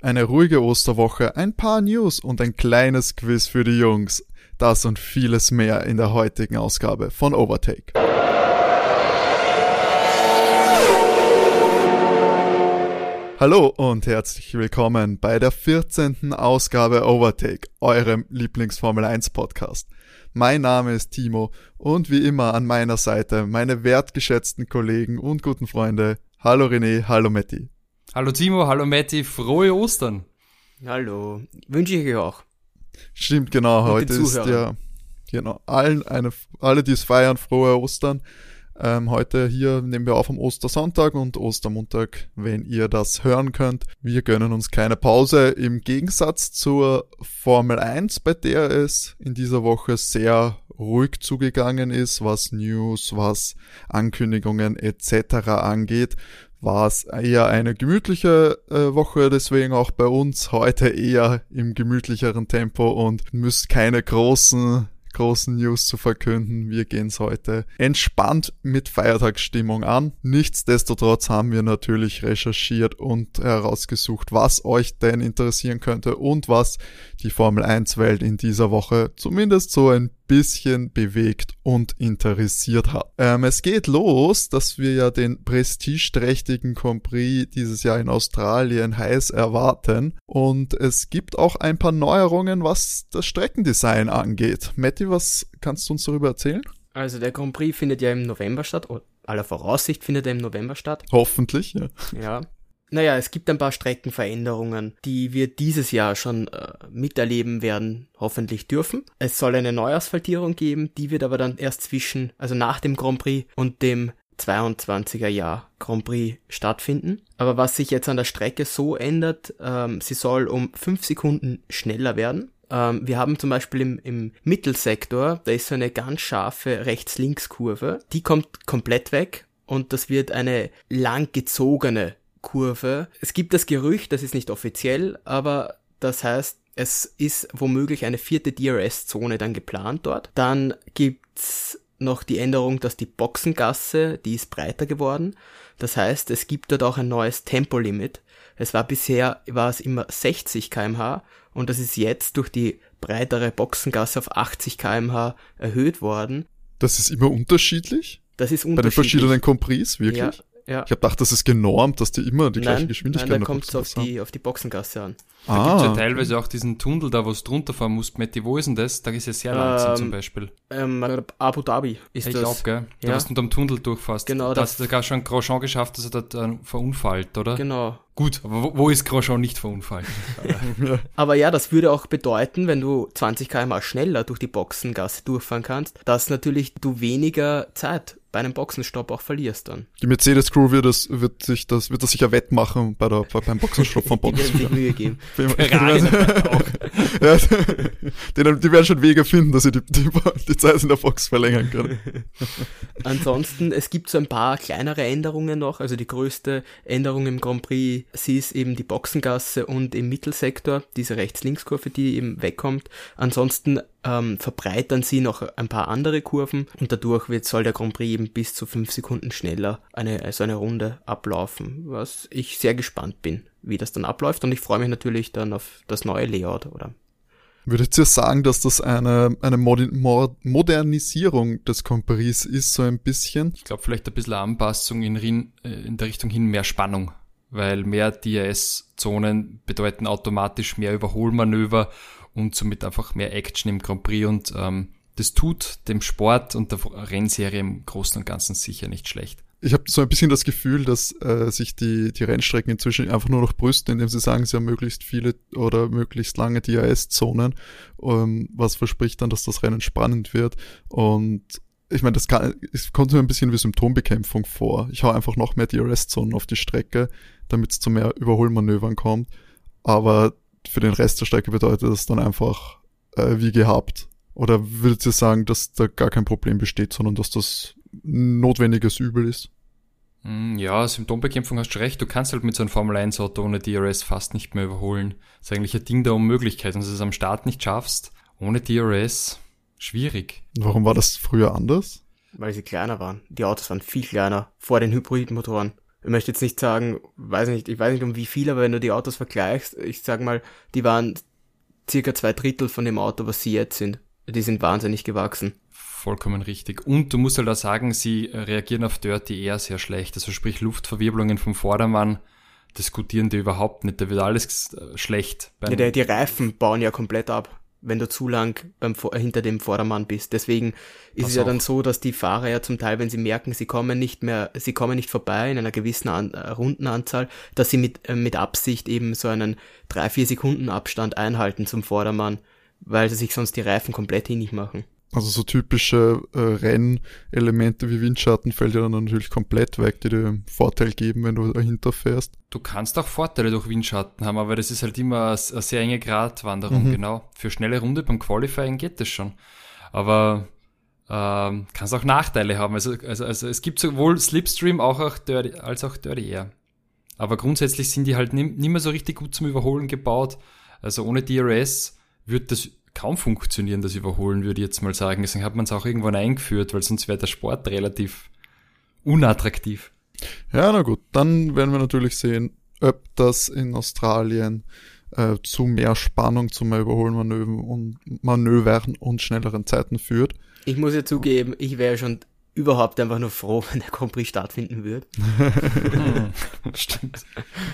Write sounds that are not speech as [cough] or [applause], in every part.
Eine ruhige Osterwoche, ein paar News und ein kleines Quiz für die Jungs. Das und vieles mehr in der heutigen Ausgabe von Overtake. Hallo und herzlich willkommen bei der 14. Ausgabe Overtake, eurem Lieblingsformel 1 Podcast. Mein Name ist Timo und wie immer an meiner Seite meine wertgeschätzten Kollegen und guten Freunde. Hallo René, hallo Matti. Hallo Timo, hallo Matti, frohe Ostern. Hallo, wünsche ich euch auch. Stimmt, genau, und heute ist ja, genau, allen eine, alle, die es feiern, frohe Ostern. Ähm, heute hier nehmen wir auf am Ostersonntag und Ostermontag, wenn ihr das hören könnt. Wir gönnen uns keine Pause im Gegensatz zur Formel 1, bei der es in dieser Woche sehr ruhig zugegangen ist, was News, was Ankündigungen etc. angeht war es eher eine gemütliche äh, Woche, deswegen auch bei uns heute eher im gemütlicheren Tempo und müsst keine großen großen News zu verkünden. Wir gehen es heute entspannt mit Feiertagsstimmung an. Nichtsdestotrotz haben wir natürlich recherchiert und herausgesucht, was euch denn interessieren könnte und was die Formel 1 Welt in dieser Woche zumindest so ein bisschen bewegt und interessiert hat. Ähm, es geht los, dass wir ja den prestigeträchtigen Grand Prix dieses Jahr in Australien heiß erwarten. Und es gibt auch ein paar Neuerungen, was das Streckendesign angeht. Matti, was kannst du uns darüber erzählen? Also der Grand Prix findet ja im November statt. Aller Voraussicht findet er im November statt. Hoffentlich, ja. Ja. Naja, es gibt ein paar Streckenveränderungen, die wir dieses Jahr schon äh, miterleben werden, hoffentlich dürfen. Es soll eine Neuasphaltierung geben, die wird aber dann erst zwischen, also nach dem Grand Prix und dem 22er Jahr Grand Prix stattfinden. Aber was sich jetzt an der Strecke so ändert, ähm, sie soll um fünf Sekunden schneller werden. Ähm, wir haben zum Beispiel im, im Mittelsektor, da ist so eine ganz scharfe Rechts-Links-Kurve. Die kommt komplett weg und das wird eine lang gezogene Kurve. Es gibt das Gerücht, das ist nicht offiziell, aber das heißt, es ist womöglich eine vierte DRS-Zone dann geplant dort. Dann gibt's noch die Änderung, dass die Boxengasse, die ist breiter geworden. Das heißt, es gibt dort auch ein neues Tempolimit. Es war bisher, war es immer 60 kmh und das ist jetzt durch die breitere Boxengasse auf 80 kmh erhöht worden. Das ist immer unterschiedlich? Das ist unterschiedlich. Bei den verschiedenen Compris, wirklich? Ja, ja. Ich habe gedacht, das ist genormt, dass die immer die nein, gleiche Geschwindigkeit Nein, da kommt es auf die, auf die Boxengasse an. Da ah. gibt's ja teilweise auch diesen Tunnel da, wo es drunter fahren muss. Matti, wo ist denn das? Da ist ja sehr langsam ähm, zum Beispiel. Ähm, Abu Dhabi ist ich das. Ich glaube, gell? Da ja. hast du unter dem Tunnel durchfasst. Genau. Da hast du sogar schon Grosjean geschafft, dass er dort äh, verunfallt, oder? Genau. Gut, aber wo, wo ist Grosjean nicht verunfallt? [laughs] aber ja, das würde auch bedeuten, wenn du 20 km schneller durch die Boxengasse durchfahren kannst, dass natürlich du weniger Zeit bei einem Boxenstopp auch verlierst dann. Die Mercedes Crew wird das, wird sich das, wird das sicher wettmachen bei der, bei, beim Boxenstopp von Bottas. [laughs] die werden sich Mühe geben. [laughs] ja, [laughs] die, die werden schon Wege finden, dass sie die, die, die Zeit in der Box verlängern können. Ansonsten, es gibt so ein paar kleinere Änderungen noch. Also die größte Änderung im Grand Prix, sie ist eben die Boxengasse und im Mittelsektor, diese Rechts-Links-Kurve, die eben wegkommt. Ansonsten ähm, verbreitern sie noch ein paar andere Kurven und dadurch wird, soll der Grand Prix eben bis zu fünf Sekunden schneller eine, also eine Runde ablaufen, was ich sehr gespannt bin, wie das dann abläuft und ich freue mich natürlich dann auf das neue Layout oder Würdet ihr sagen, dass das eine, eine Modernisierung des Compris ist, so ein bisschen? Ich glaube, vielleicht ein bisschen Anpassung in, äh, in der Richtung hin mehr Spannung, weil mehr DRS-Zonen bedeuten automatisch mehr Überholmanöver und somit einfach mehr Action im Grand Prix und ähm, das tut dem Sport und der Rennserie im Großen und Ganzen sicher nicht schlecht. Ich habe so ein bisschen das Gefühl, dass äh, sich die, die Rennstrecken inzwischen einfach nur noch brüsten, indem sie sagen, sie haben möglichst viele oder möglichst lange DRS-Zonen, ähm, was verspricht dann, dass das Rennen spannend wird. Und ich meine, das kann, es kommt mir ein bisschen wie Symptombekämpfung vor. Ich hau einfach noch mehr DRS-Zonen auf die Strecke, damit es zu mehr Überholmanövern kommt. Aber für den Rest der Strecke bedeutet das dann einfach äh, wie gehabt. Oder würdet ihr sagen, dass da gar kein Problem besteht, sondern dass das notwendiges Übel ist? Hm, ja, Symptombekämpfung hast du recht. Du kannst halt mit so einem Formel 1 Auto ohne DRS fast nicht mehr überholen. Das ist eigentlich ein Ding der Unmöglichkeit. Wenn du es am Start nicht schaffst, ohne DRS, schwierig. Warum war das früher anders? Weil sie kleiner waren. Die Autos waren viel kleiner vor den Hybridmotoren. Ich möchte jetzt nicht sagen, weiß nicht, ich weiß nicht um wie viel, aber wenn du die Autos vergleichst, ich sag mal, die waren circa zwei Drittel von dem Auto, was sie jetzt sind. Die sind wahnsinnig gewachsen. Vollkommen richtig. Und du musst halt auch sagen, sie reagieren auf Dirty Air sehr schlecht. Also sprich Luftverwirbelungen vom Vordermann diskutieren die überhaupt nicht. Da wird alles äh, schlecht. Ja, die, die Reifen bauen ja komplett ab wenn du zu lang beim, hinter dem Vordermann bist. Deswegen ist Pass es ja dann so, dass die Fahrer ja zum Teil, wenn sie merken, sie kommen nicht mehr, sie kommen nicht vorbei in einer gewissen An äh, Rundenanzahl, dass sie mit, äh, mit Absicht eben so einen drei vier Sekunden Abstand einhalten zum Vordermann, weil sie sich sonst die Reifen komplett hinig machen. Also so typische äh, Rennelemente wie Windschatten fällt ja dann natürlich komplett weg, die dir einen Vorteil geben, wenn du dahinter fährst. Du kannst auch Vorteile durch Windschatten haben, aber das ist halt immer eine sehr enge Gratwanderung, mhm. genau. Für schnelle Runde beim Qualifying geht das schon. Aber ähm, kannst auch Nachteile haben. Also, also, also es gibt sowohl Slipstream auch, auch Dirty, als auch Dirty Air. Aber grundsätzlich sind die halt nicht mehr so richtig gut zum Überholen gebaut. Also ohne DRS wird das kaum funktionieren, das Überholen, würde ich jetzt mal sagen. Deswegen hat man es auch irgendwann eingeführt, weil sonst wäre der Sport relativ unattraktiv. Ja, na gut, dann werden wir natürlich sehen, ob das in Australien äh, zu mehr Spannung, zu mehr Überholmanövern und Manövern und schnelleren Zeiten führt. Ich muss ja zugeben, ich wäre schon überhaupt einfach nur froh, [laughs] wenn der Grand Prix stattfinden würde. [laughs] Stimmt.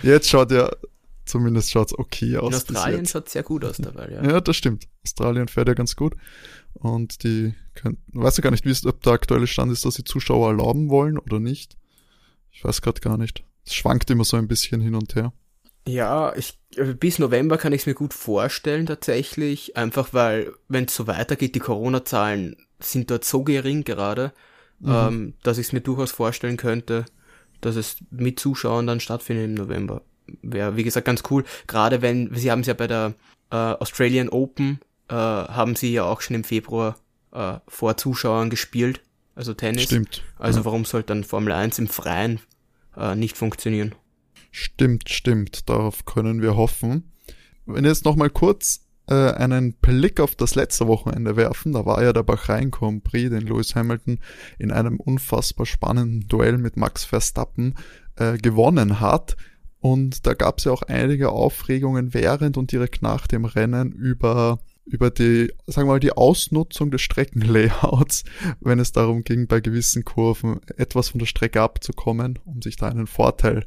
Jetzt schaut ja Zumindest schaut es okay aus. In Australien schaut sehr gut aus dabei, ja. Ja, das stimmt. Australien fährt ja ganz gut. Und die können, weiß ja gar nicht, wie es, ob der aktuelle Stand ist, dass sie Zuschauer erlauben wollen oder nicht. Ich weiß gerade gar nicht. Es schwankt immer so ein bisschen hin und her. Ja, ich, äh, bis November kann ich es mir gut vorstellen tatsächlich. Einfach weil, wenn es so weitergeht, die Corona-Zahlen sind dort so gering gerade, mhm. ähm, dass ich es mir durchaus vorstellen könnte, dass es mit Zuschauern dann stattfindet im November wäre, wie gesagt, ganz cool. Gerade wenn, sie haben es ja bei der äh, Australian Open, äh, haben sie ja auch schon im Februar äh, vor Zuschauern gespielt, also Tennis. Stimmt. Also ja. warum sollte dann Formel 1 im Freien äh, nicht funktionieren? Stimmt, stimmt. Darauf können wir hoffen. Wenn jetzt nochmal kurz äh, einen Blick auf das letzte Wochenende werfen, da war ja der Bahrain Grand Prix, den Lewis Hamilton in einem unfassbar spannenden Duell mit Max Verstappen äh, gewonnen hat. Und da gab es ja auch einige Aufregungen während und direkt nach dem Rennen über über die, sagen wir mal, die Ausnutzung des Streckenlayouts, wenn es darum ging, bei gewissen Kurven etwas von der Strecke abzukommen, um sich da einen Vorteil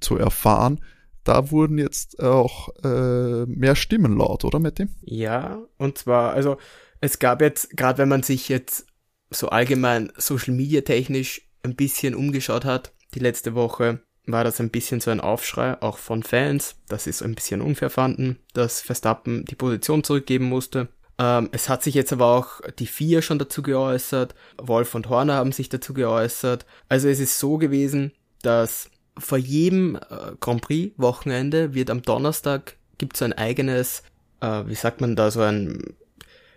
zu erfahren. Da wurden jetzt auch äh, mehr Stimmen laut, oder Matti? Ja, und zwar, also es gab jetzt, gerade wenn man sich jetzt so allgemein Social Media technisch ein bisschen umgeschaut hat, die letzte Woche, war das ein bisschen so ein Aufschrei, auch von Fans. Das ist ein bisschen unfair fanden, dass Verstappen die Position zurückgeben musste. Ähm, es hat sich jetzt aber auch die vier schon dazu geäußert. Wolf und Horner haben sich dazu geäußert. Also es ist so gewesen, dass vor jedem äh, Grand Prix Wochenende wird am Donnerstag gibt es ein eigenes, äh, wie sagt man da, so ein,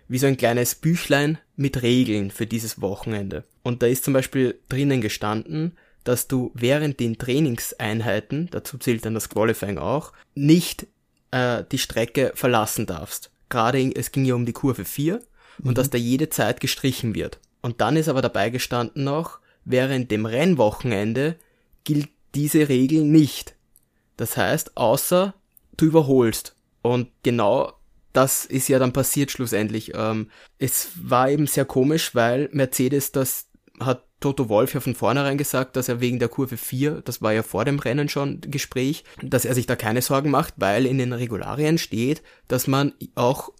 wie so ein kleines Büchlein mit Regeln für dieses Wochenende. Und da ist zum Beispiel drinnen gestanden, dass du während den Trainingseinheiten, dazu zählt dann das Qualifying auch, nicht äh, die Strecke verlassen darfst. Gerade in, es ging ja um die Kurve 4 mhm. und dass da jede Zeit gestrichen wird. Und dann ist aber dabei gestanden noch, während dem Rennwochenende gilt diese Regel nicht. Das heißt, außer du überholst. Und genau das ist ja dann passiert schlussendlich. Ähm, es war eben sehr komisch, weil Mercedes das hat Toto Wolf ja von vornherein gesagt, dass er wegen der Kurve 4, das war ja vor dem Rennen schon Gespräch, dass er sich da keine Sorgen macht, weil in den Regularien steht, dass man auch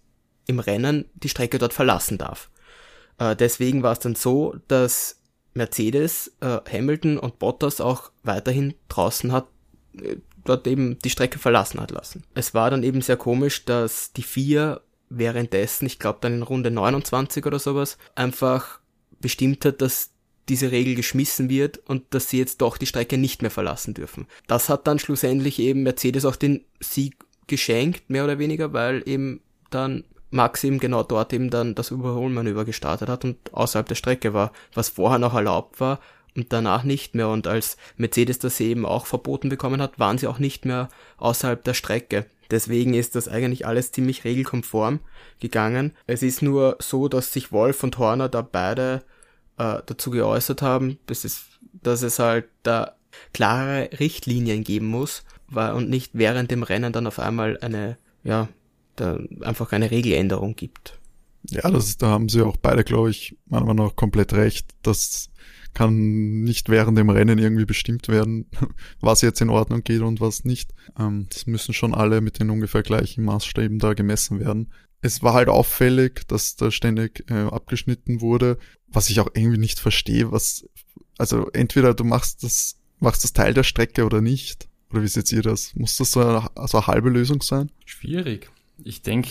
im Rennen die Strecke dort verlassen darf. Äh, deswegen war es dann so, dass Mercedes, äh, Hamilton und Bottas auch weiterhin draußen hat, äh, dort eben die Strecke verlassen hat lassen. Es war dann eben sehr komisch, dass die vier währenddessen, ich glaube dann in Runde 29 oder sowas, einfach bestimmt hat, dass diese Regel geschmissen wird und dass sie jetzt doch die Strecke nicht mehr verlassen dürfen. Das hat dann schlussendlich eben Mercedes auch den Sieg geschenkt, mehr oder weniger, weil eben dann Max genau dort eben dann das Überholmanöver gestartet hat und außerhalb der Strecke war, was vorher noch erlaubt war und danach nicht mehr. Und als Mercedes das eben auch verboten bekommen hat, waren sie auch nicht mehr außerhalb der Strecke. Deswegen ist das eigentlich alles ziemlich regelkonform gegangen. Es ist nur so, dass sich Wolf und Horner da beide äh, dazu geäußert haben, dass es, dass es halt da klare Richtlinien geben muss und nicht während dem Rennen dann auf einmal eine, ja, da einfach eine Regeländerung gibt. Ja, das ist, da haben sie auch beide, glaube ich, meiner Meinung nach komplett recht. Das kann nicht während dem Rennen irgendwie bestimmt werden, [laughs] was jetzt in Ordnung geht und was nicht. Ähm, das müssen schon alle mit den ungefähr gleichen Maßstäben da gemessen werden. Es war halt auffällig, dass da ständig äh, abgeschnitten wurde, was ich auch irgendwie nicht verstehe, was, also entweder du machst das, machst das Teil der Strecke oder nicht. Oder wie seht ihr das? Muss das so eine, so eine halbe Lösung sein? Schwierig. Ich denke,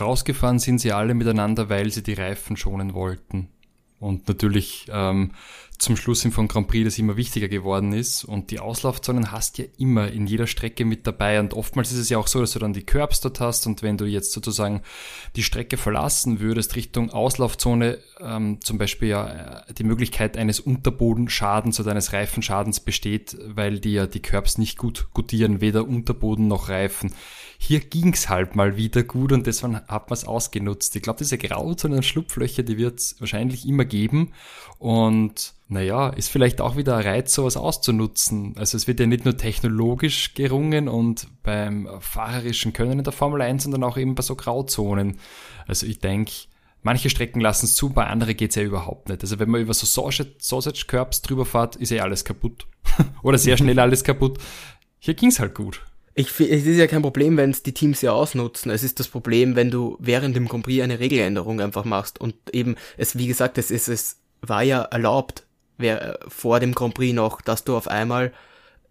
rausgefahren sind sie alle miteinander, weil sie die Reifen schonen wollten. Und natürlich ähm, zum Schluss im von Grand Prix das immer wichtiger geworden ist. Und die Auslaufzonen hast ja immer in jeder Strecke mit dabei. Und oftmals ist es ja auch so, dass du dann die Curbs dort hast. Und wenn du jetzt sozusagen die Strecke verlassen würdest Richtung Auslaufzone, ähm, zum Beispiel ja äh, die Möglichkeit eines Unterbodenschadens oder eines Reifenschadens besteht, weil die ja die Curbs nicht gut gutieren, weder Unterboden noch Reifen hier ging's halt mal wieder gut und deswegen hat man es ausgenutzt. Ich glaube, diese Grauzonen und Schlupflöcher, die wird's wahrscheinlich immer geben und naja, ist vielleicht auch wieder ein Reiz, sowas auszunutzen. Also es wird ja nicht nur technologisch gerungen und beim fahrerischen Können in der Formel 1, sondern auch eben bei so Grauzonen. Also ich denke, manche Strecken lassen es zu, bei anderen geht's ja überhaupt nicht. Also wenn man über so Sausage-Curbs drüber fährt, ist ja alles kaputt. [laughs] Oder sehr schnell alles kaputt. Hier ging's halt gut. Ich, es ist ja kein Problem, wenn es die Teams ja ausnutzen. Es ist das Problem, wenn du während dem Grand Prix eine Regeländerung einfach machst. Und eben, es, wie gesagt, es ist, es war ja erlaubt, wer, vor dem Grand Prix noch, dass du auf einmal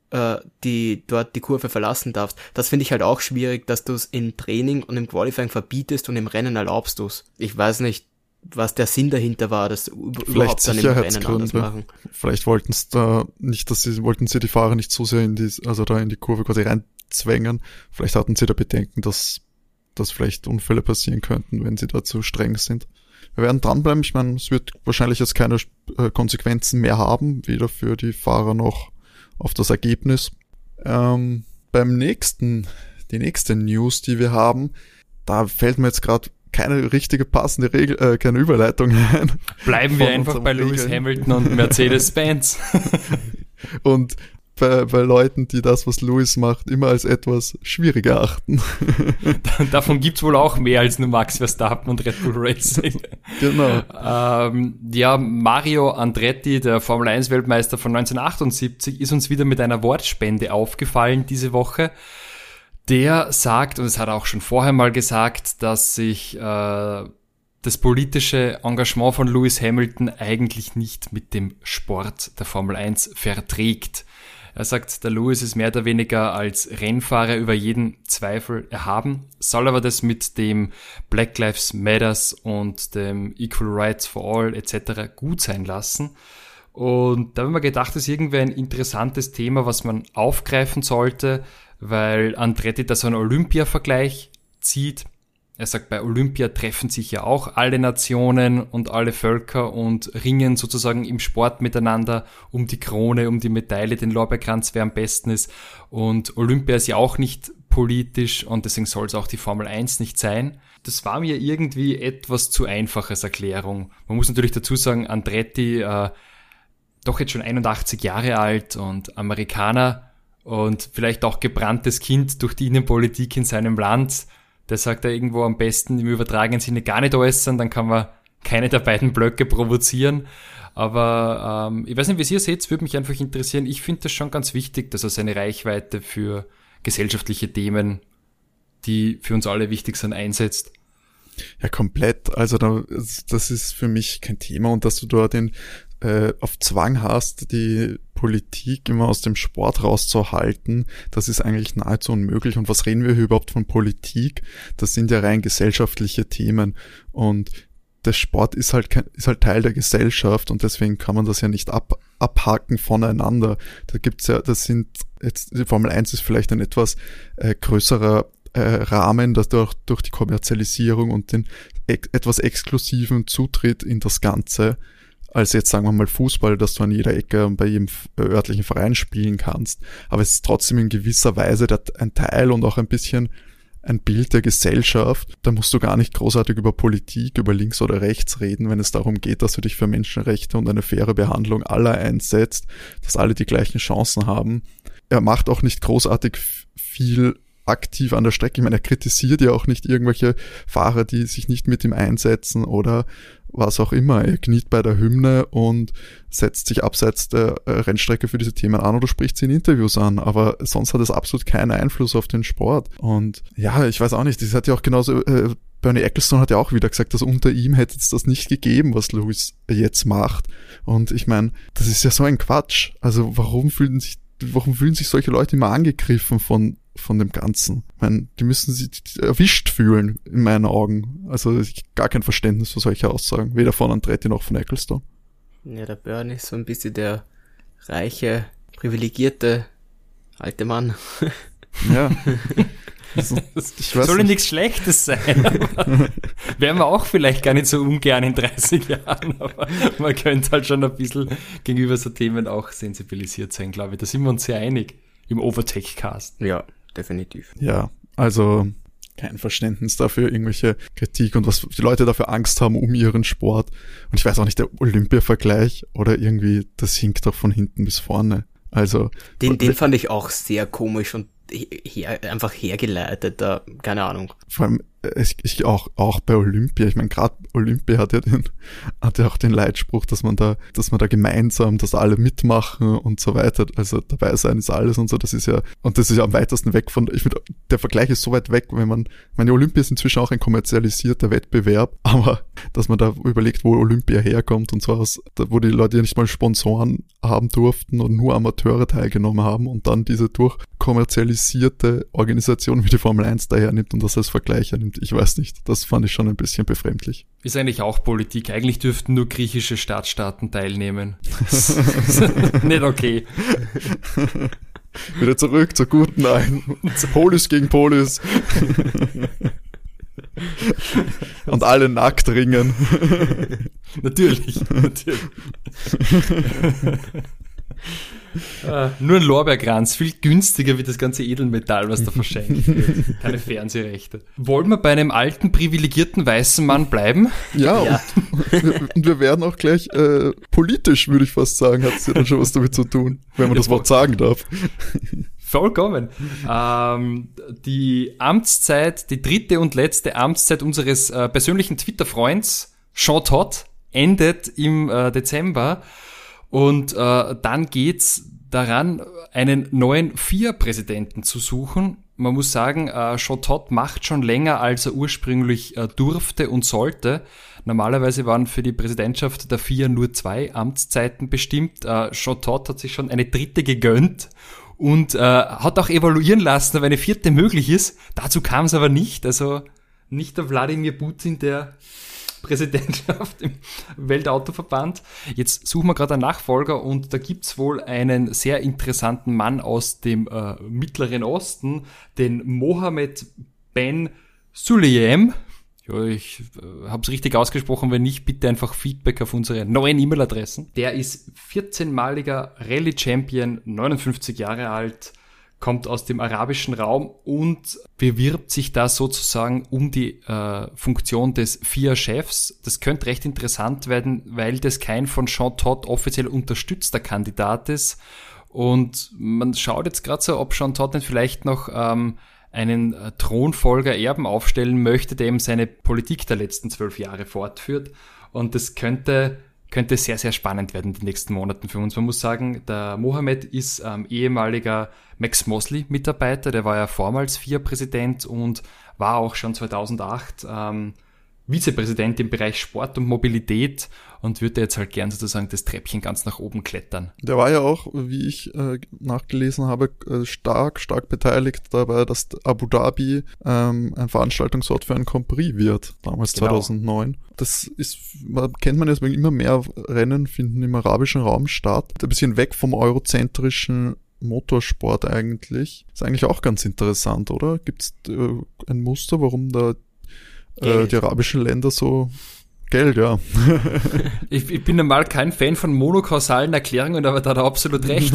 äh, die dort die Kurve verlassen darfst. Das finde ich halt auch schwierig, dass du es im Training und im Qualifying verbietest und im Rennen erlaubst du es. Ich weiß nicht, was der Sinn dahinter war, das überhaupt dann im Rennen anders machen. Vielleicht wollten es da nicht, dass sie wollten sie die Fahrer nicht so sehr in die, also da in die Kurve quasi rein zwängen. Vielleicht hatten sie da Bedenken, dass, dass vielleicht Unfälle passieren könnten, wenn sie da zu streng sind. Wir werden dranbleiben. Ich meine, es wird wahrscheinlich jetzt keine äh, Konsequenzen mehr haben, weder für die Fahrer noch auf das Ergebnis. Ähm, beim nächsten, die nächste News, die wir haben, da fällt mir jetzt gerade keine richtige passende Regel, äh, keine Überleitung ein. Bleiben wir einfach bei Lewis Hamilton und Mercedes-Benz. [laughs] und bei, bei Leuten, die das, was Louis macht, immer als etwas schwieriger erachten. [laughs] Davon gibt's wohl auch mehr als nur Max Verstappen und Red Bull Racing. [laughs] Genau. Ähm, ja, Mario Andretti, der Formel 1 Weltmeister von 1978, ist uns wieder mit einer Wortspende aufgefallen diese Woche. Der sagt, und es hat er auch schon vorher mal gesagt, dass sich äh, das politische Engagement von Lewis Hamilton eigentlich nicht mit dem Sport der Formel 1 verträgt. Er sagt, der Lewis ist mehr oder weniger als Rennfahrer über jeden Zweifel erhaben, soll aber das mit dem Black Lives Matters und dem Equal Rights for All etc. gut sein lassen. Und da haben wir gedacht, das ist irgendwie ein interessantes Thema, was man aufgreifen sollte, weil Andretti da so einen Olympia-Vergleich zieht er sagt, bei Olympia treffen sich ja auch alle Nationen und alle Völker und ringen sozusagen im Sport miteinander um die Krone, um die Medaille, den Lorbeerkranz, wer am besten ist. Und Olympia ist ja auch nicht politisch und deswegen soll es auch die Formel 1 nicht sein. Das war mir irgendwie etwas zu einfaches Erklärung. Man muss natürlich dazu sagen, Andretti, äh, doch jetzt schon 81 Jahre alt und Amerikaner und vielleicht auch gebranntes Kind durch die Innenpolitik in seinem Land der sagt er irgendwo am besten im übertragenen Sinne gar nicht äußern, dann kann man keine der beiden Blöcke provozieren. Aber ähm, ich weiß nicht, wie ihr seht, würde mich einfach interessieren. Ich finde das schon ganz wichtig, dass er seine Reichweite für gesellschaftliche Themen, die für uns alle wichtig sind, einsetzt. Ja, komplett. Also da, das ist für mich kein Thema und dass du dort den äh, auf Zwang hast, die Politik immer aus dem Sport rauszuhalten, das ist eigentlich nahezu unmöglich. Und was reden wir hier überhaupt von Politik? Das sind ja rein gesellschaftliche Themen. Und der Sport ist halt, ist halt Teil der Gesellschaft und deswegen kann man das ja nicht ab, abhaken voneinander. Da gibt's ja, das sind jetzt, die Formel 1 ist vielleicht ein etwas äh, größerer äh, Rahmen, dass durch, durch die Kommerzialisierung und den ex etwas exklusiven Zutritt in das Ganze als jetzt sagen wir mal Fußball, dass du an jeder Ecke bei jedem äh, örtlichen Verein spielen kannst. Aber es ist trotzdem in gewisser Weise ein Teil und auch ein bisschen ein Bild der Gesellschaft. Da musst du gar nicht großartig über Politik, über links oder rechts reden, wenn es darum geht, dass du dich für Menschenrechte und eine faire Behandlung aller einsetzt, dass alle die gleichen Chancen haben. Er macht auch nicht großartig viel aktiv an der Strecke. Ich meine, er kritisiert ja auch nicht irgendwelche Fahrer, die sich nicht mit ihm einsetzen oder was auch immer. Er kniet bei der Hymne und setzt sich abseits der äh, Rennstrecke für diese Themen an oder spricht sie in Interviews an. Aber sonst hat es absolut keinen Einfluss auf den Sport. Und ja, ich weiß auch nicht, das hat ja auch genauso, äh, Bernie Ecclestone hat ja auch wieder gesagt, dass unter ihm hätte es das nicht gegeben, was Lewis jetzt macht. Und ich meine, das ist ja so ein Quatsch. Also warum fühlen sich, warum fühlen sich solche Leute immer angegriffen von von dem Ganzen. Ich meine, die müssen sich erwischt fühlen, in meinen Augen. Also ich gar kein Verständnis für solche Aussagen, weder von Andretti noch von Ecclestone. Ja, der Bernie ist so ein bisschen der reiche, privilegierte alte Mann. Ja. [laughs] Also, [laughs] Soll nicht. nichts Schlechtes sein. [laughs] Wären wir auch vielleicht gar nicht so ungern in 30 Jahren, aber man könnte halt schon ein bisschen gegenüber so Themen auch sensibilisiert sein, glaube ich. Da sind wir uns sehr einig im Overtake-Cast. Ja, definitiv. Ja, also kein Verständnis dafür, irgendwelche Kritik und was die Leute dafür Angst haben um ihren Sport. Und ich weiß auch nicht, der Olympia-Vergleich oder irgendwie, das hinkt doch von hinten bis vorne. Also. Den, den fand ich auch sehr komisch und her, einfach hergeleitet, keine Ahnung. Vor allem, ich, ich auch, auch bei Olympia, ich meine, gerade Olympia hat ja, den, [laughs] hat ja auch den Leitspruch, dass man da, dass man da gemeinsam, dass alle mitmachen und so weiter. Also dabei sein ist alles und so, das ist ja, und das ist ja am weitesten weg von, ich finde, der Vergleich ist so weit weg, wenn man, meine Olympia ist inzwischen auch ein kommerzialisierter Wettbewerb, [laughs] aber dass man da überlegt, wo Olympia herkommt und zwar aus, wo die Leute ja nicht mal Sponsoren haben durften und nur Amateure teilgenommen haben und dann diese durchkommerzialisierte Organisation wie die Formel 1 daher nimmt und das als Vergleich annimmt. Ich weiß nicht, das fand ich schon ein bisschen befremdlich. Ist eigentlich auch Politik. Eigentlich dürften nur griechische Staatsstaaten teilnehmen. [laughs] nicht okay. Wieder zurück zur guten ein. Polis gegen Polis. Und alle nackt ringen. natürlich, natürlich. [laughs] [laughs] Nur ein Lorbeerkranz, viel günstiger wie das ganze Edelmetall, was da verschenkt wird. [laughs] Keine Fernsehrechte. Wollen wir bei einem alten, privilegierten weißen Mann bleiben? Ja, ja. Und, und, wir werden auch gleich äh, politisch, würde ich fast sagen, hat es ja dann schon was damit zu tun, wenn man ja, das Wort sagen darf. Vollkommen. Ähm, die Amtszeit, die dritte und letzte Amtszeit unseres äh, persönlichen Twitter-Freunds, Sean Todd, endet im äh, Dezember. Und äh, dann geht's daran, einen neuen FIA-Präsidenten zu suchen. Man muss sagen, äh, Todd macht schon länger, als er ursprünglich äh, durfte und sollte. Normalerweise waren für die Präsidentschaft der FIA nur zwei Amtszeiten bestimmt. Äh, Todd hat sich schon eine dritte gegönnt und äh, hat auch evaluieren lassen, ob eine vierte möglich ist. Dazu kam es aber nicht. Also nicht der Wladimir Putin, der Präsidentschaft im Weltautoverband. Jetzt suchen wir gerade einen Nachfolger und da gibt's wohl einen sehr interessanten Mann aus dem äh, Mittleren Osten, den Mohammed Ben Suleyem. Ja, ich äh, habe es richtig ausgesprochen. Wenn nicht, bitte einfach Feedback auf unsere neuen E-Mail-Adressen. Der ist 14-maliger Rallye-Champion, 59 Jahre alt, kommt aus dem arabischen Raum und bewirbt sich da sozusagen um die äh, Funktion des FIA-Chefs. Das könnte recht interessant werden, weil das kein von Sean Todd offiziell unterstützter Kandidat ist. Und man schaut jetzt gerade so, ob Sean Todd nicht vielleicht noch ähm, einen äh, Thronfolger Erben aufstellen möchte, der eben seine Politik der letzten zwölf Jahre fortführt. Und das könnte könnte sehr, sehr spannend werden in den nächsten Monaten für uns. Man muss sagen, der Mohammed ist ähm, ehemaliger Max Mosley Mitarbeiter, der war ja vormals FIA-Präsident und war auch schon 2008 ähm, Vizepräsident im Bereich Sport und Mobilität und würde jetzt halt gern sozusagen das Treppchen ganz nach oben klettern. Der war ja auch, wie ich äh, nachgelesen habe, äh, stark, stark beteiligt dabei, dass Abu Dhabi ähm, ein Veranstaltungsort für ein Grand Prix wird, damals genau. 2009. Das ist, man, kennt man jetzt, immer mehr Rennen finden im arabischen Raum statt. Ein bisschen weg vom eurozentrischen Motorsport eigentlich. Ist eigentlich auch ganz interessant, oder? Gibt es äh, ein Muster, warum da äh, die arabischen Länder so Geld, ja. [laughs] ich, ich, bin normal kein Fan von monokausalen Erklärungen, aber da hat er absolut recht.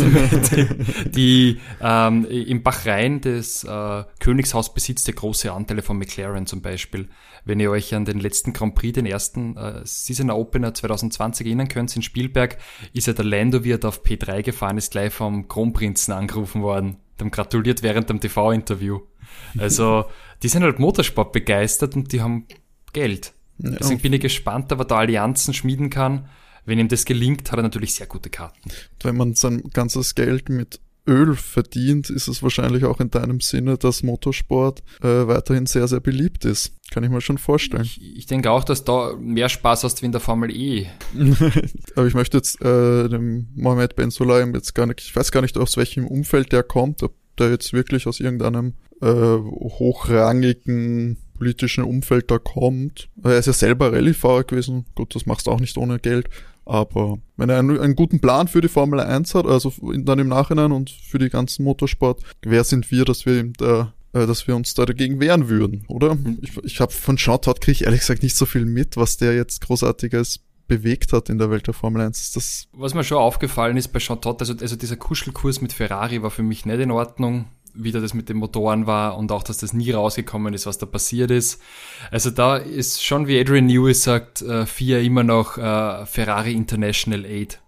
[laughs] die ähm, im Bahrain des äh, Königshaus besitzt der große Anteile von McLaren zum Beispiel. Wenn ihr euch an den letzten Grand Prix, den ersten äh, Season Opener 2020 erinnern könnt, in Spielberg, ist ja der Lando, wie er da auf P3 gefahren ist, gleich vom Kronprinzen angerufen worden. Dem gratuliert während dem TV-Interview. Also, die sind halt Motorsport begeistert und die haben Geld. Deswegen bin ich gespannt, ob er da Allianzen schmieden kann. Wenn ihm das gelingt, hat er natürlich sehr gute Karten. Wenn man sein ganzes Geld mit Öl verdient, ist es wahrscheinlich auch in deinem Sinne, dass Motorsport äh, weiterhin sehr, sehr beliebt ist. Kann ich mir schon vorstellen. Ich, ich denke auch, dass da mehr Spaß hast wie in der Formel E. [laughs] Aber ich möchte jetzt äh, dem Mohamed Ben Sulayem jetzt gar nicht, ich weiß gar nicht, aus welchem Umfeld der kommt, ob der jetzt wirklich aus irgendeinem äh, hochrangigen politischen Umfeld da kommt. Er ist ja selber Rallye-Fahrer gewesen. Gut, das machst du auch nicht ohne Geld. Aber wenn er einen, einen, guten Plan für die Formel 1 hat, also dann im Nachhinein und für die ganzen Motorsport, wer sind wir, dass wir ihm da äh, dass wir uns da dagegen wehren würden, oder? Mhm. Ich, ich habe von Sean Todd kriege ich ehrlich gesagt nicht so viel mit, was der jetzt großartiges bewegt hat in der Welt der Formel 1. Das was mir schon aufgefallen ist bei Sean Todd, also, also dieser Kuschelkurs mit Ferrari war für mich nicht in Ordnung wie da das mit den Motoren war und auch, dass das nie rausgekommen ist, was da passiert ist. Also da ist schon, wie Adrian Newey sagt, äh, FIA immer noch äh, Ferrari International Aid.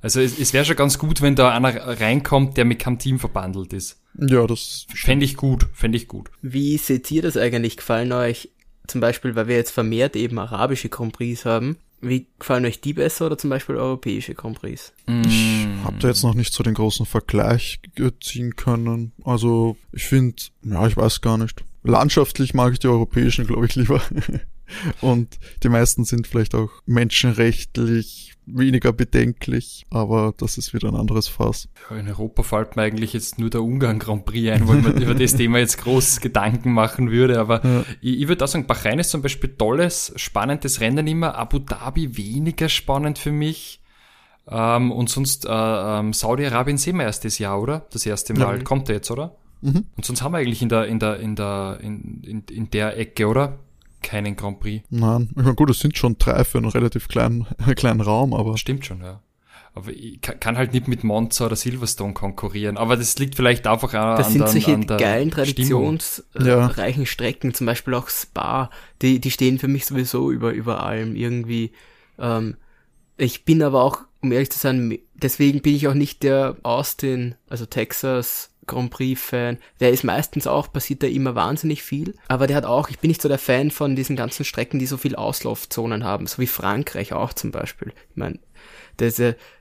Also es, es wäre schon ganz gut, wenn da einer reinkommt, der mit keinem Team verbandelt ist. Ja, das fände ich gut, fände ich gut. Wie seht ihr das eigentlich? Gefallen euch zum Beispiel, weil wir jetzt vermehrt eben arabische Grand Prix haben, wie gefallen euch die besser oder zum Beispiel europäische Grand Prix? Ich habe da jetzt noch nicht so den großen Vergleich ziehen können. Also ich finde, ja, ich weiß gar nicht. Landschaftlich mag ich die europäischen, glaube ich, lieber. [laughs] Und die meisten sind vielleicht auch menschenrechtlich weniger bedenklich, aber das ist wieder ein anderes Fass. in Europa fällt mir eigentlich jetzt nur der Ungarn Grand Prix ein, weil man über das Thema jetzt groß Gedanken machen würde, aber ja. ich, ich würde auch sagen, Bahrain ist zum Beispiel tolles, spannendes Rennen immer, Abu Dhabi weniger spannend für mich. Ähm, und sonst äh, ähm, Saudi-Arabien sehen wir erst das Jahr, oder? Das erste Mal. Ja. Kommt der jetzt, oder? Mhm. Und sonst haben wir eigentlich in der, in der, in der, in, in, in der Ecke, oder? Keinen Grand Prix. Nein, ich meine, gut, es sind schon drei für einen relativ kleinen, [laughs] kleinen Raum, aber. Stimmt schon, ja. Aber ich kann halt nicht mit Monza oder Silverstone konkurrieren. Aber das liegt vielleicht einfach an, das sind solche an der geilen, traditionsreichen ja. Strecken, zum Beispiel auch Spa, die, die stehen für mich sowieso über, über allem irgendwie. Ähm, ich bin aber auch, um ehrlich zu sein, deswegen bin ich auch nicht der Austin, also Texas Grand Prix-Fan. Der ist meistens auch, passiert da immer wahnsinnig viel. Aber der hat auch, ich bin nicht so der Fan von diesen ganzen Strecken, die so viel Auslaufzonen haben, so wie Frankreich auch zum Beispiel. Ich meine,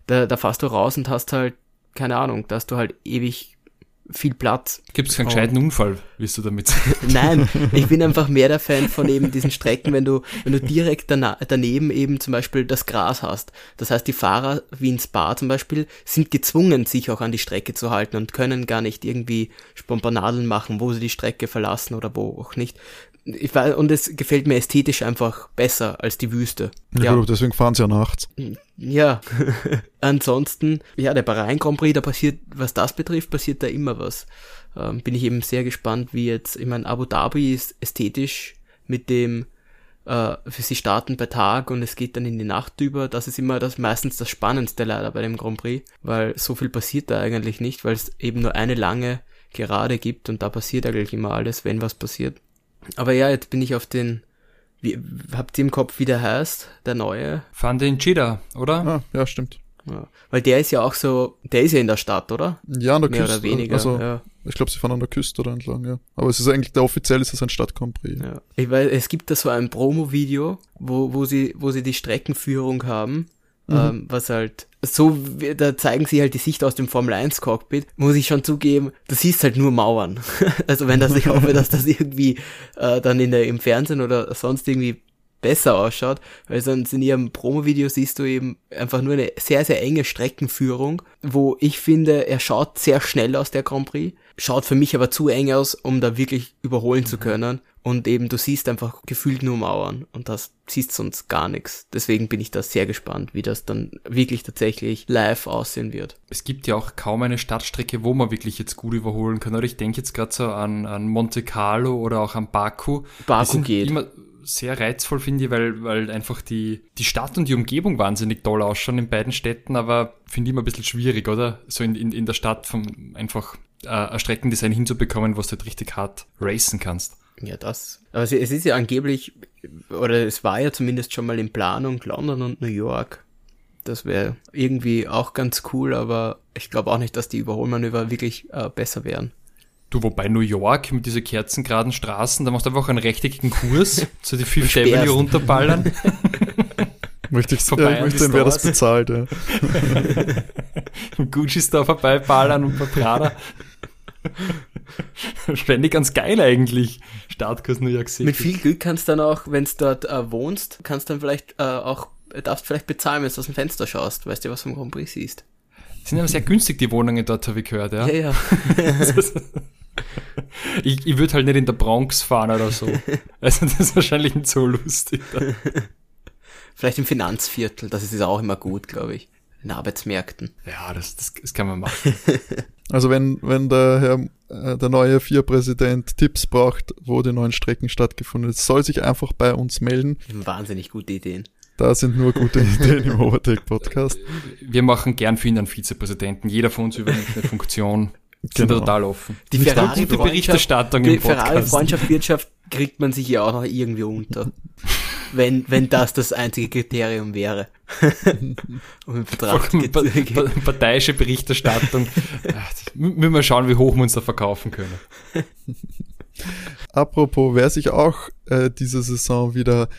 da, da fährst du raus und hast halt, keine Ahnung, dass du halt ewig viel Platz. Gibt es keinen gescheiten Unfall, wirst du damit [laughs] Nein, ich bin einfach mehr der Fan von eben diesen Strecken, wenn du, wenn du direkt daneben eben zum Beispiel das Gras hast. Das heißt, die Fahrer wie in Spa zum Beispiel sind gezwungen, sich auch an die Strecke zu halten und können gar nicht irgendwie Spompanadeln machen, wo sie die Strecke verlassen oder wo auch nicht ich weiß, und es gefällt mir ästhetisch einfach besser als die Wüste. Ja, ja. Gut, deswegen fahren sie ja nachts. Ja. [laughs] Ansonsten, ja, der Bahrain Grand Prix, da passiert, was das betrifft, passiert da immer was. Ähm, bin ich eben sehr gespannt, wie jetzt, ich meine, Abu Dhabi ist ästhetisch mit dem, äh, für sie starten bei Tag und es geht dann in die Nacht über. Das ist immer das meistens das Spannendste leider bei dem Grand Prix, weil so viel passiert da eigentlich nicht, weil es eben nur eine lange Gerade gibt und da passiert eigentlich immer alles, wenn was passiert. Aber ja, jetzt bin ich auf den. Wie, habt ihr im Kopf, wie der heißt, der neue? Fandin Chida, oder? Ah, ja, stimmt. Ja, weil der ist ja auch so, der ist ja in der Stadt, oder? Ja, an der Mehr Küste. Oder weniger, also, ja. Ich glaube, sie fahren an der Küste oder entlang, ja. Aber es ist eigentlich, der offiziell ist es ein Stadtcompris. Ja. Ich weiß, es gibt da so ein Promo-Video, wo, wo sie, wo sie die Streckenführung haben Mhm. Ähm, was halt so, da zeigen sie halt die Sicht aus dem Formel 1 Cockpit, muss ich schon zugeben, du siehst halt nur Mauern. [laughs] also wenn das, ich hoffe, dass das irgendwie äh, dann in der, im Fernsehen oder sonst irgendwie besser ausschaut, weil sonst in ihrem Promo-Video siehst du eben einfach nur eine sehr, sehr enge Streckenführung, wo ich finde, er schaut sehr schnell aus der Grand Prix, schaut für mich aber zu eng aus, um da wirklich überholen mhm. zu können. Und eben, du siehst einfach gefühlt nur Mauern und das siehst sonst gar nichts. Deswegen bin ich da sehr gespannt, wie das dann wirklich tatsächlich live aussehen wird. Es gibt ja auch kaum eine Stadtstrecke, wo man wirklich jetzt gut überholen kann. Oder ich denke jetzt gerade so an, an Monte Carlo oder auch an Baku. Baku geht. Immer, sehr reizvoll, finde ich, weil, weil einfach die, die Stadt und die Umgebung wahnsinnig toll ausschauen in beiden Städten, aber finde ich immer ein bisschen schwierig, oder? So in, in, in der Stadt vom einfach äh, ein Streckendesign hinzubekommen, was du halt richtig hart racen kannst. Ja, das. Aber es, ist ja angeblich, oder es war ja zumindest schon mal in Planung, London und New York. Das wäre irgendwie auch ganz cool, aber ich glaube auch nicht, dass die Überholmanöver wirklich äh, besser wären. Du, wobei New York mit diesen kerzengraden Straßen, da machst du einfach einen rechteckigen Kurs [laughs] zu die Fifth Avenue runterballern. [laughs] möchte ich, vorbei ja, ich möchte sehen, wer das bezahlt, ja. [laughs] Gucci Store vorbeiballern und bei Prada. [laughs] Ständig ganz geil eigentlich. Startkurs New York City. Mit viel Glück kannst du dann auch, wenn du dort äh, wohnst, kannst du dann vielleicht äh, auch, darfst vielleicht bezahlen, wenn du aus dem Fenster schaust, weißt du, was vom Grand Prix siehst. Sind aber sehr günstig, die Wohnungen dort, habe ich gehört, ja. Ja, ja. [laughs] ich ich würde halt nicht in der Bronx fahren oder so. [laughs] Also das ist wahrscheinlich nicht so lustig. Vielleicht im Finanzviertel, das ist auch immer gut, glaube ich. In Arbeitsmärkten. Ja, das, das, das kann man machen. Also wenn, wenn der Herr, äh, der neue Vier-Präsident Tipps braucht, wo die neuen Strecken stattgefunden sind, soll sich einfach bei uns melden. Wahnsinnig gute Ideen. Da sind nur gute [laughs] Ideen im Overtake-Podcast. Wir machen gern für ihn einen Vizepräsidenten. Jeder von uns übernimmt eine Funktion. Sind genau. total offen. Die Ferrari-Berichterstattung Die Ferrari-Freundschaft-Wirtschaft kriegt man sich ja auch noch irgendwie unter. wenn, wenn das das einzige Kriterium wäre. [laughs] um Parteiische Berichterstattung. Müssen wir schauen, wie hoch wir uns da verkaufen können. [laughs] Apropos, wer sich auch äh, diese Saison wieder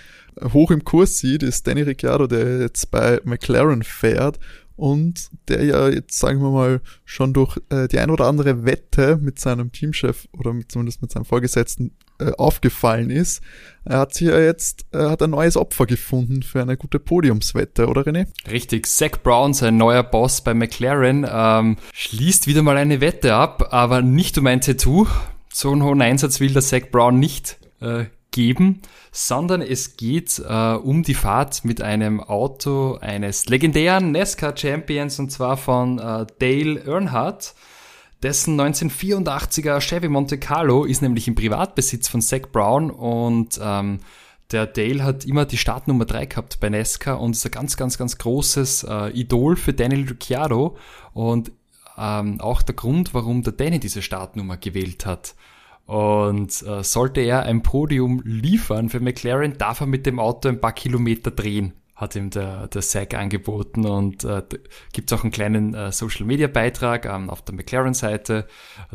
hoch im Kurs sieht, ist Danny Ricciardo, der jetzt bei McLaren fährt und der ja jetzt, sagen wir mal, schon durch äh, die ein oder andere Wette mit seinem Teamchef oder mit, zumindest mit seinem Vorgesetzten äh, aufgefallen ist. Er hat sich ja jetzt, er hat ein neues Opfer gefunden für eine gute Podiumswette, oder René? Richtig, Zach Brown, sein neuer Boss bei McLaren, ähm, schließt wieder mal eine Wette ab, aber nicht um ein Tattoo. So einen hohen Einsatz will der Zach Brown nicht äh, geben, sondern es geht äh, um die Fahrt mit einem Auto eines legendären NASCAR-Champions und zwar von äh, Dale Earnhardt. Dessen 1984er Chevy Monte Carlo ist nämlich im Privatbesitz von Zach Brown und ähm, der Dale hat immer die Startnummer 3 gehabt bei NASCAR und ist ein ganz, ganz, ganz großes äh, Idol für Daniel Ricciardo und ähm, auch der Grund, warum der Danny diese Startnummer gewählt hat. Und äh, sollte er ein Podium liefern für McLaren, darf er mit dem Auto ein paar Kilometer drehen, hat ihm der, der Zack angeboten. Und äh, gibt auch einen kleinen äh, Social-Media-Beitrag ähm, auf der McLaren-Seite.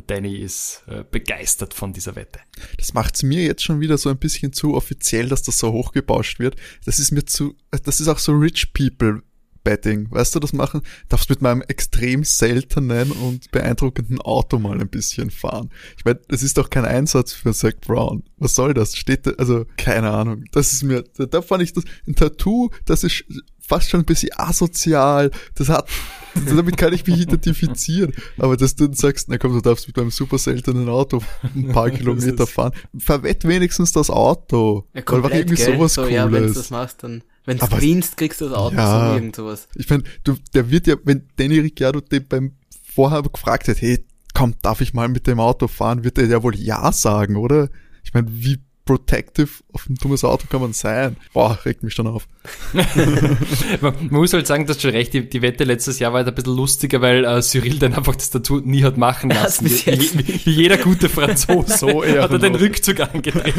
Danny ist äh, begeistert von dieser Wette. Das macht's mir jetzt schon wieder so ein bisschen zu offiziell, dass das so hochgebauscht wird. Das ist mir zu, das ist auch so Rich People Betting, weißt du, das machen, darfst mit meinem extrem seltenen und beeindruckenden Auto mal ein bisschen fahren. Ich meine, das ist doch kein Einsatz für Zach Brown. Was soll das? Steht da, also, keine Ahnung. Das ist mir, da, da fand ich das, ein Tattoo, das ist fast schon ein bisschen asozial. Das hat, damit kann ich mich identifizieren. Aber dass du dann sagst, na komm, du darfst mit deinem super seltenen Auto ein paar [laughs] Kilometer fahren. Verwett wenigstens das Auto. Ja, komplett, weil irgendwie gell? sowas so, Cooles. Ja, wenn du das machst, dann wenn du gewinnst, kriegst du das Auto ja, so irgend sowas. Ich meine, du, der wird ja, wenn Danny Ricciardo den beim vorher gefragt hat, hey, komm, darf ich mal mit dem Auto fahren, wird er ja wohl ja sagen, oder? Ich meine, wie protective auf ein dummes Auto kann man sein? Boah, regt mich schon auf. [laughs] man, man, muss halt sagen, dass schon recht, die, die Wette letztes Jahr war halt ein bisschen lustiger, weil äh, Cyril dann einfach das Tattoo nie hat machen [laughs] lassen. Wie, wie, wie, jeder gute Franzose [laughs] so hat er den Rückzug angedreht.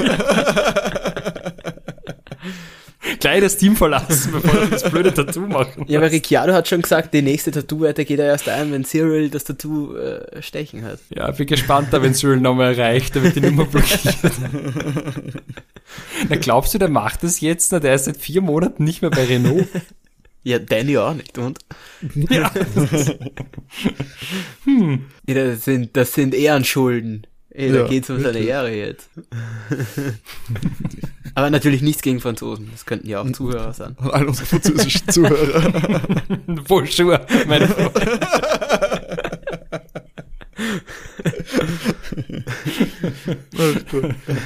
Gleich das Team verlassen, bevor wir das blöde Tattoo machen. Ja, aber Ricciardo hat schon gesagt, die nächste Tattoo-Wette geht er erst ein, wenn Cyril das Tattoo äh, stechen hat. Ja, bin gespannt, da, wenn Cyril nochmal erreicht, da wird die Nummer blockiert. Na, glaubst du, der macht das jetzt? Na, der ist seit vier Monaten nicht mehr bei Renault. Ja, Danny auch nicht, und? Ja. hm. das, sind, das sind Ehrenschulden. Ey, da ja, geht's um seine Ehre jetzt. [laughs] Aber natürlich nichts gegen Franzosen. Das könnten ja auch Zuhörer sein. Und all unsere französischen Zuhörer. [laughs] Bonjour, meine Frau.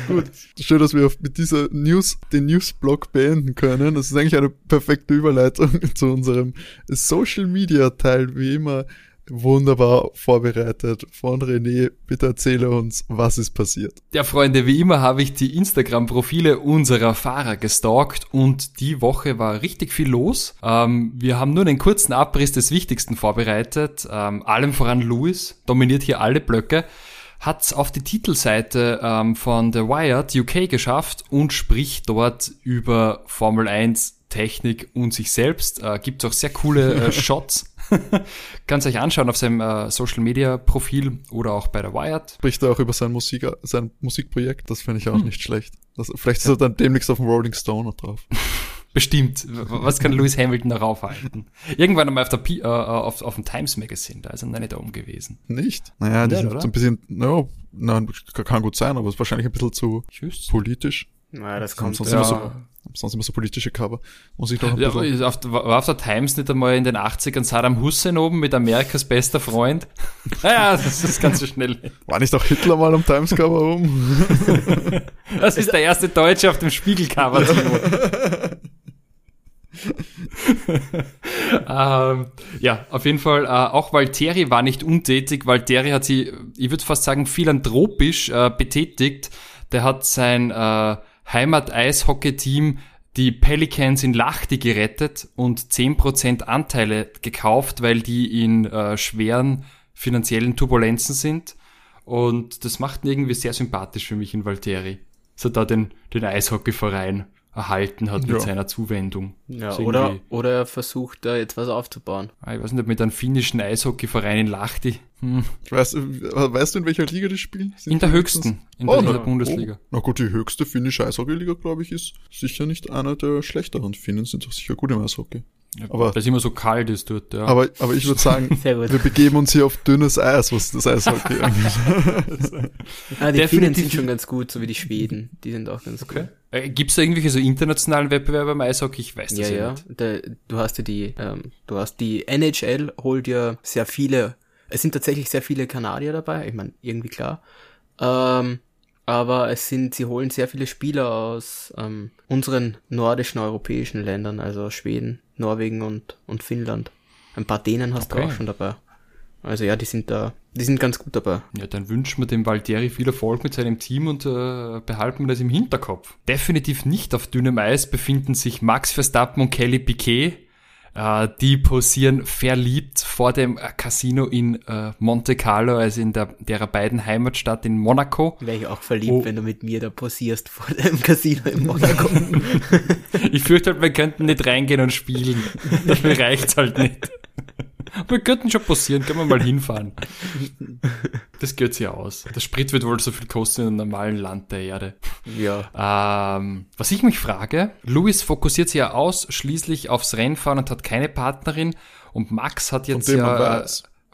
Gut, schön, dass wir mit dieser News den Newsblog beenden können. Das ist eigentlich eine perfekte Überleitung [laughs] zu unserem Social Media Teil, wie immer wunderbar vorbereitet von René. Bitte erzähle uns, was ist passiert. Ja, Freunde, wie immer habe ich die Instagram-Profile unserer Fahrer gestalkt und die Woche war richtig viel los. Ähm, wir haben nur einen kurzen Abriss des Wichtigsten vorbereitet. Ähm, allem voran Lewis dominiert hier alle Blöcke hat es auf die Titelseite ähm, von The Wired UK geschafft und spricht dort über Formel 1 Technik und sich selbst. Äh, gibt auch sehr coole äh, [laughs] Shots. [laughs] Kannst euch anschauen auf seinem äh, Social Media Profil oder auch bei der Wired. Spricht er auch über sein, Musik, sein Musikprojekt, das finde ich auch hm. nicht schlecht. Das, vielleicht ist er dann demnächst auf dem Rolling Stone noch drauf. [laughs] Bestimmt. Was kann Lewis Hamilton noch aufhalten? Irgendwann einmal auf, der P äh, auf, auf dem Times Magazine, da ist er noch nicht oben gewesen. Nicht? Naja, die sind so ein bisschen, no, nein, kann gut sein, aber ist wahrscheinlich ein bisschen zu Just. politisch. Naja, das kommt sonst, ja. immer so, sonst immer so politische Cover. Muss ich doch ein ja. Auf, war auf der Times nicht einmal in den 80ern Saddam Hussein oben mit Amerikas bester Freund? [laughs] naja, das ist ganz so schnell. War nicht auch Hitler mal am Times Cover oben? [laughs] das ist der erste Deutsche auf dem Spiegelcover. [laughs] ähm, ja, auf jeden Fall, äh, auch Valtteri war nicht untätig. Valtteri hat sie, ich würde fast sagen, philanthropisch äh, betätigt. Der hat sein äh, Heimat-Eishockey-Team die Pelicans in Lachti gerettet und 10% Anteile gekauft, weil die in äh, schweren finanziellen Turbulenzen sind. Und das macht ihn irgendwie sehr sympathisch für mich in Valtteri. So da den, den Eishockeyverein erhalten hat mit ja. seiner Zuwendung. Ja, oder, oder er versucht da jetzt was aufzubauen. Ah, ich weiß nicht, mit einem finnischen Eishockeyverein in Lachti. Hm. Weißt, weißt du, in welcher Liga die spielen? Sind in der höchsten, in, oh, der, in der Bundesliga. Oh, na gut, die höchste finnische Eishockeyliga, glaube ich, ist sicher nicht einer der schlechteren. Finnen sind doch sicher gut im Eishockey. Ja, aber weil es immer so kalt ist dort, ja. Aber, aber ich würde sagen, [laughs] wir begeben uns hier auf dünnes Eis, was das Eishockey [laughs] angeht. ah, die Finnen sind schon ganz gut, so wie die Schweden. Die sind auch ganz okay. gut. Äh, Gibt es da irgendwelche so internationalen Wettbewerbe im Eishockey? Ich weiß das ja, ja. nicht. Der, du hast ja die, ähm, du hast die NHL holt ja sehr viele, es sind tatsächlich sehr viele Kanadier dabei, ich meine, irgendwie klar. Ähm, aber es sind, sie holen sehr viele Spieler aus ähm, unseren nordischen europäischen Ländern, also Schweden, Norwegen und, und Finnland. Ein paar Dänen hast okay. du auch schon dabei. Also ja, die sind da, die sind ganz gut dabei. Ja, dann wünschen wir dem Valtteri viel Erfolg mit seinem Team und äh, behalten wir das im Hinterkopf. Definitiv nicht auf dünnem Eis befinden sich Max Verstappen und Kelly Piquet. Äh, die posieren verliebt vor dem äh, Casino in äh, Monte Carlo, also in der, derer beiden Heimatstadt in Monaco. Wäre ich auch verliebt, oh. wenn du mit mir da posierst [laughs] vor dem Casino in Monaco. [laughs] ich fürchte halt, wir könnten nicht reingehen und spielen. [laughs] Dafür reicht's halt nicht. Wir könnten schon passieren, können wir mal hinfahren. Das geht sich aus. Der Sprit wird wohl so viel kosten in einem normalen Land der Erde. Ja. Ähm, was ich mich frage, Louis fokussiert sich ja ausschließlich aufs Rennfahren und hat keine Partnerin und Max hat jetzt von ja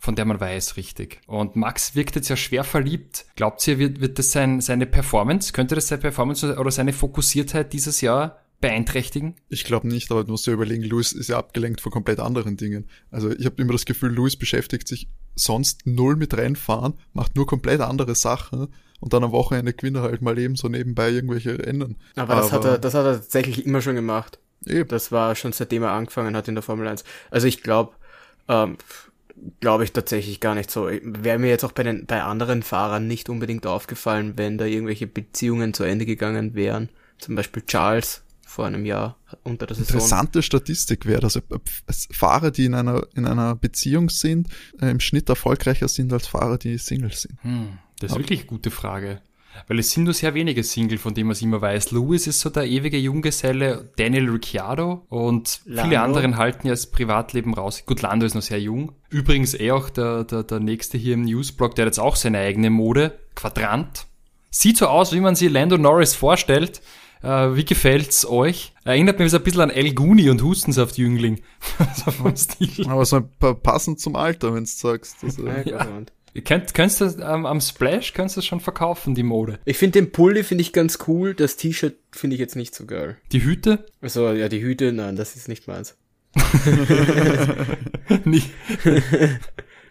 von der man weiß, richtig. Und Max wirkt jetzt ja schwer verliebt. Glaubt ihr, wird, wird das sein, seine Performance, könnte das seine Performance oder seine Fokussiertheit dieses Jahr beeinträchtigen? Ich glaube nicht, aber du musst dir überlegen, Louis ist ja abgelenkt von komplett anderen Dingen. Also ich habe immer das Gefühl, Louis beschäftigt sich sonst null mit Rennfahren, macht nur komplett andere Sachen und dann am Wochenende gewinnt er halt mal eben so nebenbei irgendwelche Rennen. Aber, aber das, hat er, das hat er tatsächlich immer schon gemacht. Eben. Das war schon seitdem er angefangen hat in der Formel 1. Also ich glaube, ähm, glaube ich tatsächlich gar nicht so. Wäre mir jetzt auch bei den bei anderen Fahrern nicht unbedingt aufgefallen, wenn da irgendwelche Beziehungen zu Ende gegangen wären. Zum Beispiel Charles vor einem Jahr unter der Saison. Interessante Statistik wäre, dass Fahrer, die in einer, in einer Beziehung sind, äh, im Schnitt erfolgreicher sind als Fahrer, die Single sind. Hm, das ist Aber wirklich eine gute Frage. Weil es sind nur sehr wenige Single, von denen man es immer weiß. Lewis ist so der ewige Junggeselle, Daniel Ricciardo und Lando. viele anderen halten ja das Privatleben raus. Gut, Lando ist noch sehr jung. Übrigens eh auch der, der, der nächste hier im Newsblog, der hat jetzt auch seine eigene Mode. Quadrant. Sieht so aus, wie man sich Lando Norris vorstellt. Äh, wie gefällt's euch? Erinnert mich so ein bisschen an El Guni und Hustensaft-Jüngling. [laughs] so vom Stil. Aber so passend zum Alter, wenn du sagst. Also, ja. Könnt, könntest du ähm, am Splash könntest du schon verkaufen, die Mode? Ich finde den Pulli finde ich ganz cool, das T-Shirt finde ich jetzt nicht so geil. Die Hüte? Also ja, die Hüte, nein, das ist nicht meins. [laughs] nicht. [laughs]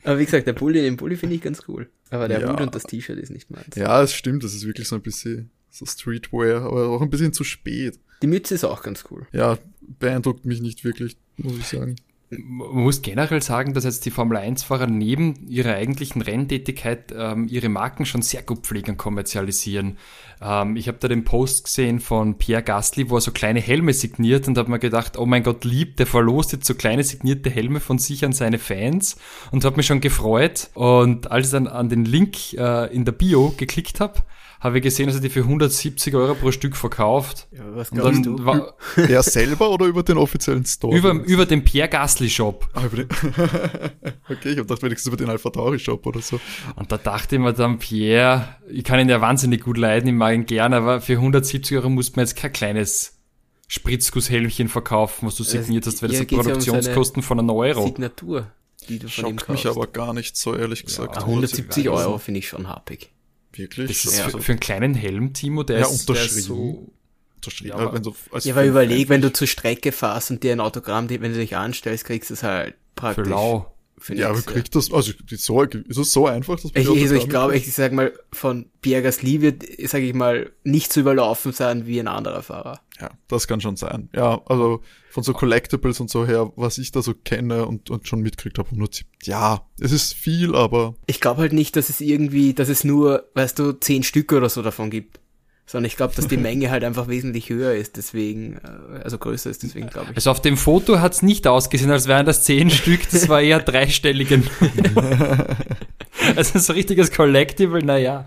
Aber wie gesagt, der Pulli, den Pulli finde ich ganz cool. Aber der ja. Hut und das T-Shirt ist nicht meins. Ja, es stimmt, das ist wirklich so ein bisschen so Streetwear, aber auch ein bisschen zu spät. Die Mütze ist auch ganz cool. Ja, beeindruckt mich nicht wirklich, muss ich sagen. man muss generell sagen, dass jetzt die Formel 1-Fahrer neben ihrer eigentlichen Renntätigkeit ähm, ihre Marken schon sehr gut pflegen und kommerzialisieren. Ähm, ich habe da den Post gesehen von Pierre Gasly, wo er so kleine Helme signiert und habe mir gedacht, oh mein Gott, lieb, der verlost jetzt so kleine signierte Helme von sich an seine Fans und habe mich schon gefreut. Und als ich dann an den Link äh, in der Bio geklickt habe, habe ich gesehen, dass er die für 170 Euro pro Stück verkauft. Ja, was glaubst du? War, [laughs] er selber oder über den offiziellen Store? Über, über den Pierre Gasly Shop. Ah, über den [laughs] okay, ich habe gedacht wenigstens über den Alpha Tauri Shop oder so. Und da dachte ich mir dann, Pierre, ich kann ihn ja wahnsinnig gut leiden, ich mag ihn gerne, aber für 170 Euro muss man jetzt kein kleines Spritzgusshelmchen verkaufen, was du signiert hast, weil das sind Produktionskosten von einer Euro. Signatur, die du von Schockt ihm kaufst. mich aber gar nicht so, ehrlich gesagt. Ja, 170 Euro finde ich schon happig. Wirklich? Das ist ja. für, für, einen kleinen Helm, Timo, der, ja, ist, der ist so... Unterschrieben. Ja, aber, wenn du als ja, aber überleg, wenn du zur Strecke fährst und dir ein Autogramm, wenn du dich anstellst, kriegst du es halt praktisch. Für lau. Für ja, aber kriegt das, also so, ist es so einfach, dass man Ich, also ich glaube, ich sag mal, von Pierre Gasly wird, sage ich mal, nicht so überlaufen sein wie ein anderer Fahrer. Ja, das kann schon sein. Ja, also von so Collectibles und so her, was ich da so kenne und, und schon mitkriegt habe, nur ja, es ist viel, aber. Ich glaube halt nicht, dass es irgendwie, dass es nur, weißt du, zehn Stück oder so davon gibt sondern ich glaube, dass die [laughs] Menge halt einfach wesentlich höher ist, deswegen, äh, also größer ist, deswegen glaube ich. Also auf dem Foto hat's nicht ausgesehen, als wären das zehn [laughs] Stück, das war eher dreistelligen. [laughs] also so richtiges Collectible, naja.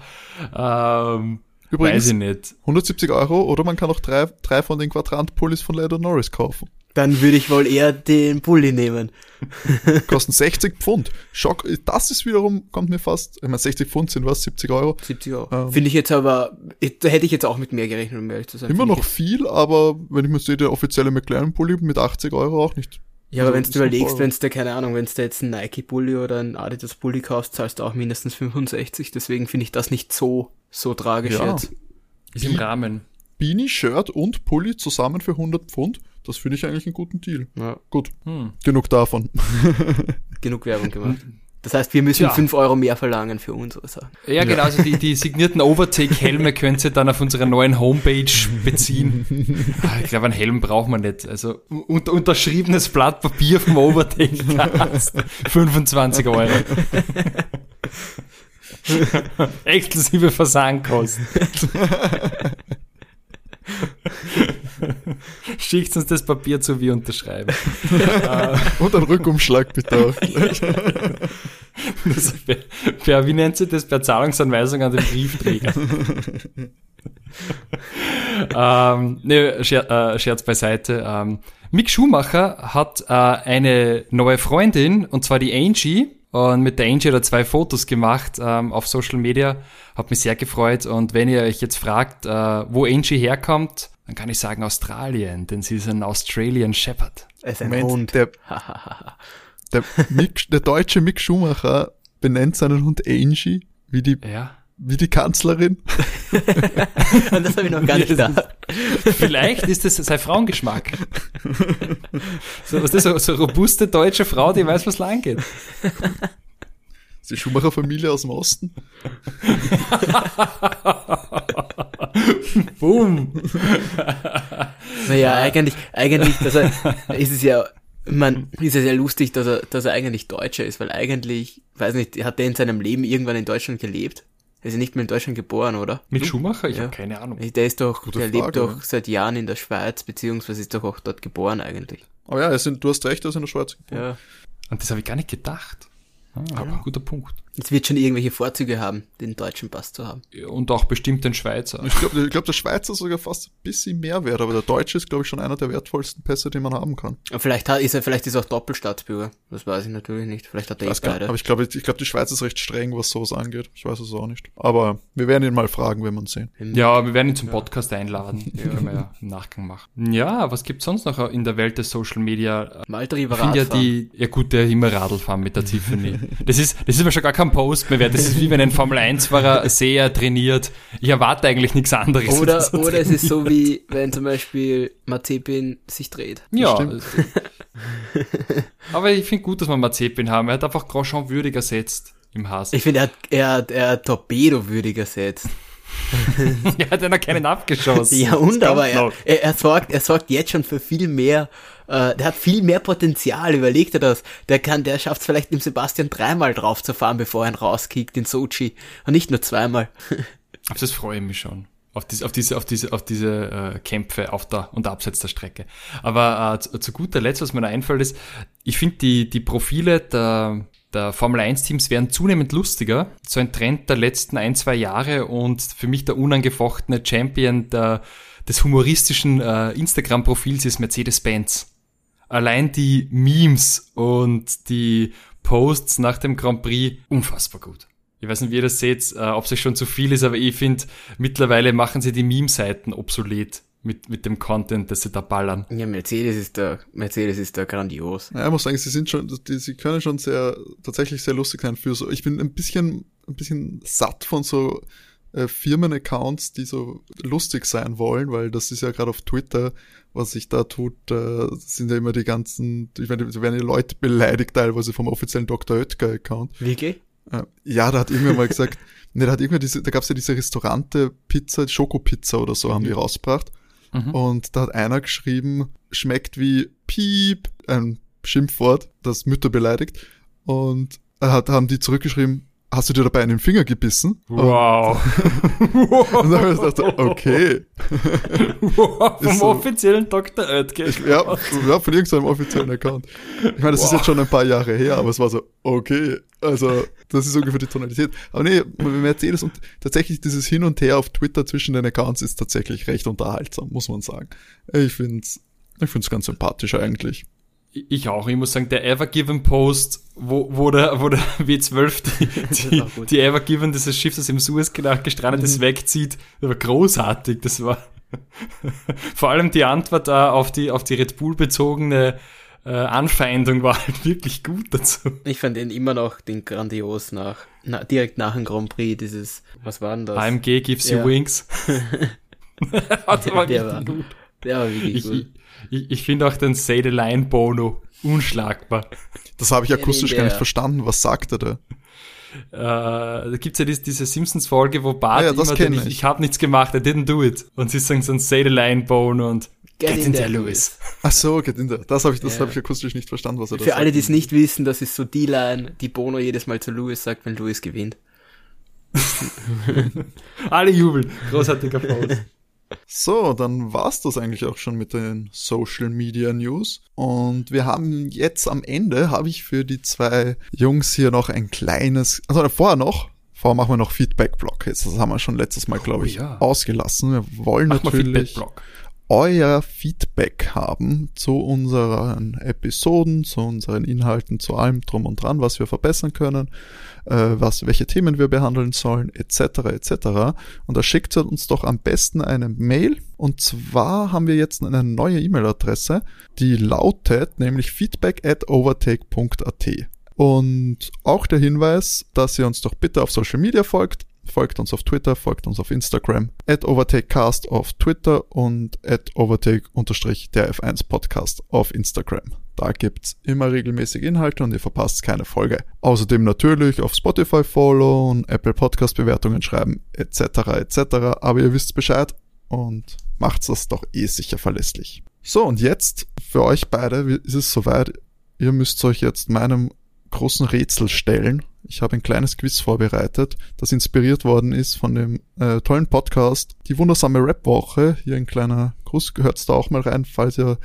Ähm, Übrigens, weiß ich nicht. 170 Euro oder man kann auch drei, drei von den Quadrant-Pullis von Lando Norris kaufen. Dann würde ich wohl eher den Pulli nehmen. [laughs] Kosten 60 Pfund. Schock, das ist wiederum, kommt mir fast, ich meine 60 Pfund sind was, 70 Euro. 70 Euro. Ähm, Finde ich jetzt aber, da hätte ich jetzt auch mit mehr gerechnet, um ehrlich zu sein. Immer noch viel, aber wenn ich mir sehe, der offizielle McLaren-Pulli mit 80 Euro auch nicht. Ja, aber wenn du überlegst, wenn du, keine Ahnung, wenn du jetzt einen Nike-Pulli oder einen Adidas-Pulli kaufst, zahlst du auch mindestens 65, deswegen finde ich das nicht so, so tragisch ja. jetzt. Ist im Rahmen. Beanie, Shirt und Pulli zusammen für 100 Pfund. Das finde ich eigentlich einen guten Deal. Ja. Gut. Hm. Genug davon. [laughs] Genug Werbung gemacht. Das heißt, wir müssen ja. 5 Euro mehr verlangen für unsere Sachen. Ja, genau. Also die, die signierten Overtake-Helme [laughs] könnt ihr dann auf unserer neuen Homepage beziehen. [laughs] Ah, ich glaube, einen Helm braucht man nicht. Also unter, unterschriebenes Blatt Papier vom Overtake 25 Euro. [laughs] Exklusive Versandkosten. Schickt uns das Papier zu, wir unterschreiben. [laughs] Und einen Rückumschlag bitte auch. per, per, wie nennt sich das? Per Zahlungsanweisung an den Briefträger. [laughs] ähm, ne, Scher, äh, Scherz beiseite. Ähm, Mick Schumacher hat äh, eine neue Freundin, und zwar die Angie. Und mit der Angie hat er zwei Fotos gemacht ähm, auf Social Media. Hat mich sehr gefreut. Und wenn ihr euch jetzt fragt, äh, wo Angie herkommt, dann kann ich sagen Australien, denn sie ist ein Australian Shepherd. Es ist ein Moment, Hund. Der, [laughs] der, Mick, der deutsche Mick Schumacher benennt seinen Hund Angie, wie die, ja. Wie die Kanzlerin. [laughs] das habe ich noch gar nicht gedacht. Vielleicht ist das sein Frauengeschmack. [laughs] So, was ist das, so, so robuste deutsche Frau, die weiß, was lang geht. Ist die Schumacher-Familie aus dem Osten? [laughs] Boom. naja, eigentlich, eigentlich, dass er, ist es ja, man, ist es ja lustig, dass er, dass er eigentlich Deutscher ist, weil eigentlich, weiß nicht, hat der in seinem Leben irgendwann in Deutschland gelebt? Er ist ja nicht mehr in Deutschland geboren, oder? Mit Schumacher? Ich ja. habe keine Ahnung. Der ist doch, Gute der Frage, lebt doch seit Jahren in der Schweiz, beziehungsweise ist doch auch dort geboren eigentlich. Oh ja, sind, du hast recht, er ist in der Schweiz geboren. Ja. Und das habe ich gar nicht gedacht. Ah, aber ja. guter Punkt. Es wird schon irgendwelche Vorzüge haben, den deutschen Pass zu haben. Und auch bestimmt den Schweizer. Ich glaube, ich glaub, der Schweizer ist sogar fast ein bisschen mehr wert, aber der deutsche ist, glaube ich, schon einer der wertvollsten Pässe, den man haben kann. vielleicht ist er, vielleicht ist er auch Doppelstaatsbürger. Das weiß ich natürlich nicht. Vielleicht hat er eh beide. Aber ich glaube, ich glaube, die Schweiz ist recht streng, was sowas angeht. Ich weiß es auch nicht. Aber wir werden ihn mal fragen, wenn wir ihn sehen. Ja, wir werden ihn zum Podcast ja. einladen. [laughs] Ja. Können wir ja im Nachgang machen. Ja, was gibt's sonst noch in der Welt des Social Media? Malter ich finde ja die, ja gut, der immer Radl fahren mit der Tiffany. [laughs] das ist, das ist mir schon gar kein Post mehr wert. Das ist [laughs] wie wenn ein Formel 1-Fahrer sehr trainiert. Ich erwarte eigentlich nichts anderes. Oder, [laughs] oder es ist so wie, wenn zum Beispiel Mazepin sich dreht. Ja. [laughs] Aber ich finde gut, dass wir Mazepin haben. Er hat einfach Grosjean würdig ersetzt im Hass. Ich finde, er hat, er hat, er hat Torpedo würdig ersetzt. er hat ja noch keinen abgeschossen. ja, und aber er, er, er, sorgt, er sorgt jetzt schon für viel mehr, äh, der hat viel mehr Potenzial, überlegt er das. Der kann, der schafft es vielleicht dem Sebastian dreimal drauf zu fahren, bevor er ihn rauskickt in Sochi. Und nicht nur zweimal. [laughs] Auf das freue ich mich schon. Auf diese, auf diese, auf diese, auf diese äh, Kämpfe auf der und abseits der Strecke. Aber äh, zu, zu guter Letzt, was mir da einfällt, ist, ich finde die, die Profile der, der Formel 1 Teams werden zunehmend lustiger. So ein Trend der letzten ein, zwei Jahre und für mich der unangefochtene Champion der, des humoristischen äh, Instagram-Profils ist Mercedes-Benz. Allein die Memes und die Posts nach dem Grand Prix unfassbar gut. Ich weiß nicht, wie ihr das seht, äh, ob es schon zu viel ist, aber ich finde, mittlerweile machen sie die Meme-Seiten obsolet mit, mit dem Content, das sie da ballern. Ja, Mercedes ist da, Mercedes ist da grandios. Ja, ich muss sagen, sie sind schon, die, sie können schon sehr, tatsächlich sehr lustig sein für so, ich bin ein bisschen, ein bisschen satt von so äh, Firmen-Accounts, die so lustig sein wollen, weil das ist ja gerade auf Twitter, was sich da tut, äh, sind ja immer die ganzen, ich meine, werden die Leute beleidigt teilweise vom offiziellen Dr. Oetker-Account. Wirklich? Äh, ja, da hat irgendwer mal gesagt, [laughs] ne, da hat irgendwer diese, da gab's ja diese Restaurante Pizza, Schokopizza oder so, haben die mhm. rausgebracht. Mhm. Und da hat einer geschrieben, schmeckt wie Piep, ein Schimpfwort, das Mütter beleidigt. Und hat, haben die zurückgeschrieben, hast du dir dabei einen Finger gebissen? Wow. und [laughs] dann habe ich gedacht, okay. wow, vom so, offiziellen Dr. Oetker. Ja, ja, von irgendeinem offiziellen Account. Ich meine, das wow. ist jetzt schon ein paar Jahre her, aber es war so, okay. Also, das ist ungefähr die Tonalität. Aber nee, Mercedes und tatsächlich dieses Hin und Her auf Twitter zwischen den Accounts ist tatsächlich recht unterhaltsam, muss man sagen. Ich find's, ich find's ganz sympathisch eigentlich. Ich auch. Ich muss sagen, der Evergiven Post, wo, wo der, wo der [laughs] W12 die, die, die Evergiven, dieses Schiff, das im Suezkanal gestrandet ist, mhm. wegzieht, das war großartig. Das war [laughs] vor allem die Antwort da auf die, auf die Red Bull bezogene äh, Anfeindung war halt wirklich gut dazu. Ich fand ihn immer noch den grandios nach, na, direkt nach dem Grand Prix, dieses, was war denn das? AMG gives ja. you wings. [laughs] das war der, war, gut. Der war wirklich ich, gut. Ich, ich finde auch den Say the Line Bono unschlagbar. Das habe ich akustisch gar nicht verstanden. Was sagt er da? Äh, da gibt's ja diese, diese Simpsons-Folge, wo Bart ah, ja, immer den, ich, ich habe nichts gemacht, I didn't do it. Und sie sagen so ein Say the Line Bono und Get, get in, in there, Lewis. Ach so, get in there. Das habe ich, das ja. habe ich akustisch nicht verstanden, was er da Für sagt. alle, die es nicht wissen, das ist so die Line, die Bono jedes Mal zu Lewis sagt, wenn Lewis gewinnt. [laughs] alle jubeln. Großartiger [laughs] Post. So, dann war's das eigentlich auch schon mit den Social Media News. Und wir haben jetzt am Ende, habe ich für die zwei Jungs hier noch ein kleines, also vorher noch, vorher machen wir noch Feedback-Block. Jetzt, das haben wir schon letztes Mal, glaube ich, oh, ja. ausgelassen. Wir wollen Mach natürlich euer Feedback haben zu unseren Episoden, zu unseren Inhalten, zu allem drum und dran, was wir verbessern können, was, welche Themen wir behandeln sollen, etc. etc. Und da schickt uns doch am besten eine Mail. Und zwar haben wir jetzt eine neue E-Mail-Adresse, die lautet nämlich feedback at overtake.at. Und auch der Hinweis, dass ihr uns doch bitte auf Social Media folgt folgt uns auf Twitter, folgt uns auf Instagram, at OvertakeCast auf Twitter und at Overtake-der F1 Podcast auf Instagram. Da gibt's immer regelmäßig Inhalte und ihr verpasst keine Folge. Außerdem natürlich auf Spotify followen, Apple Podcast Bewertungen schreiben, etc. etc. Aber ihr wisst Bescheid und macht's das doch eh sicher verlässlich. So, und jetzt für euch beide ist es soweit. Ihr müsst euch jetzt meinem großen Rätsel stellen. Ich habe ein kleines Quiz vorbereitet, das inspiriert worden ist von dem äh, tollen Podcast Die wundersame Rap-Woche. Hier ein kleiner Gruß, gehört's da auch mal rein, falls ihr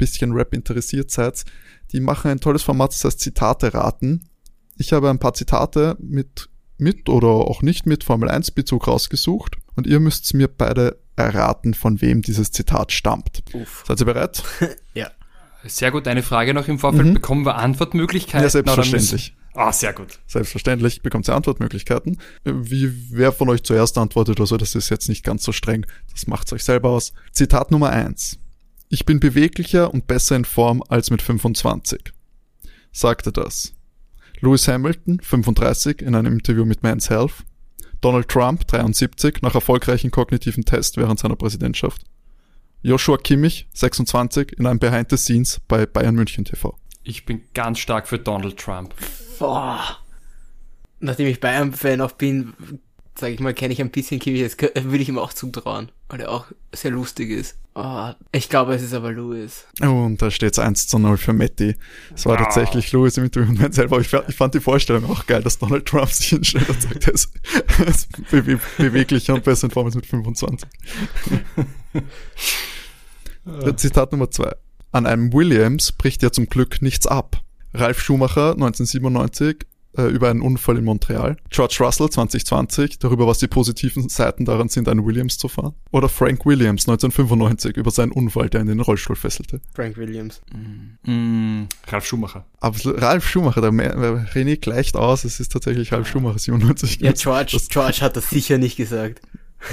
bisschen Rap interessiert seid. Die machen ein tolles Format, das heißt Zitate raten. Ich habe ein paar Zitate mit, mit oder auch nicht mit Formel 1 Bezug rausgesucht und ihr müsst mir beide erraten, von wem dieses Zitat stammt. Uff. Seid ihr bereit? [laughs] ja. Sehr gut, eine Frage noch im Vorfeld. Mhm. Bekommen wir Antwortmöglichkeiten? Ja, selbstverständlich. Ah, sehr gut. Selbstverständlich bekommt ihr Antwortmöglichkeiten. Wie wer von euch zuerst antwortet oder so, das ist jetzt nicht ganz so streng. Das macht's euch selber aus. Zitat Nummer eins: Ich bin beweglicher und besser in Form als mit 25. Sagte das. Lewis Hamilton, 35, in einem Interview mit Men's Health. Donald Trump, 73, nach erfolgreichen kognitiven Test während seiner Präsidentschaft. Joshua Kimmich, 26, in einem Behind the Scenes bei Bayern München TV. Ich bin ganz stark für Donald Trump. Boah. Nachdem ich Bayern-Fan auch bin, sage ich mal, kenne ich ein bisschen Kiwi, das würde ich ihm auch zutrauen, weil er auch sehr lustig ist. Oh, ich glaube, es ist aber Louis. Und da steht es 1 zu 0 für Matty. Es war oh. tatsächlich Louis im Interview und selber. Ich, ich, fand die Vorstellung auch geil, dass Donald Trump sich hinstellt und sagt, er ist, er ist bewe beweglicher und besser in Form als mit 25. Zitat Nummer 2. An einem Williams bricht ja zum Glück nichts ab. Ralf Schumacher 1997 äh, über einen Unfall in Montreal. George Russell 2020 darüber, was die positiven Seiten daran sind, einen Williams zu fahren. Oder Frank Williams 1995 über seinen Unfall, der ihn in den Rollstuhl fesselte. Frank Williams. Mm. Mm, Ralf Schumacher. Absolut. Ralf Schumacher, der René gleicht aus, es ist tatsächlich Ralf Schumacher 97. Ja, George, George hat das sicher nicht gesagt.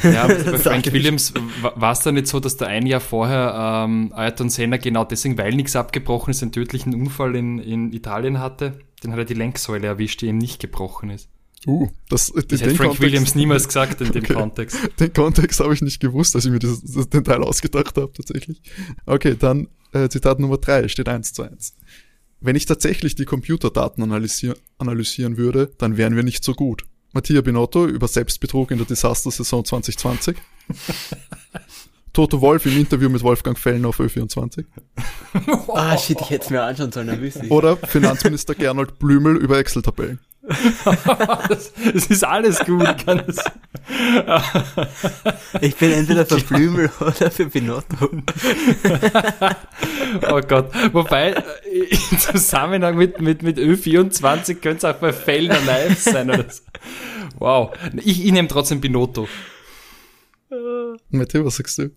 Ja, aber [laughs] bei Frank Williams war es da nicht so, dass da ein Jahr vorher ähm, Ayrton Senna genau deswegen, weil nichts abgebrochen ist, einen tödlichen Unfall in, in Italien hatte? Den hat er die Lenksäule erwischt, die ihm nicht gebrochen ist. Uh, das, das hat Frank Kontext, Williams niemals gesagt in dem [laughs] okay. Kontext. Den Kontext habe ich nicht gewusst, als ich mir das, das, den Teil ausgedacht habe, tatsächlich. Okay, dann äh, Zitat Nummer drei steht eins zu eins. Wenn ich tatsächlich die Computerdaten analysier analysieren würde, dann wären wir nicht so gut. Mattia Binotto über Selbstbetrug in der Disaster-Saison 2020. [laughs] Toto Wolf im Interview mit Wolfgang Fellner auf Ö24. Ah, shit, ich hätte es mir anschauen sollen, dann wüsste ich. Oder Finanzminister Gernot Blümel über Excel-Tabellen. das, das, ist alles gut. Ich bin entweder für Blümel oder für Pinotto. oh Gott. Wobei, im Zusammenhang mit, mit, mit Ö24 könnte es auch bei Fellner live sein. Oder so. Wow. Ich, ich nehme trotzdem Pinotto. Matthias, was sagst du?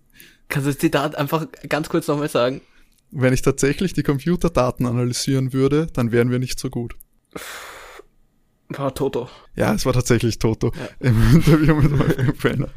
Kannst du das Zitat einfach ganz kurz nochmal sagen? Wenn ich tatsächlich die Computerdaten analysieren würde, dann wären wir nicht so gut. War Toto. Ja, es war tatsächlich Toto ja. im [laughs] Interview mit Wolfgang Fellner.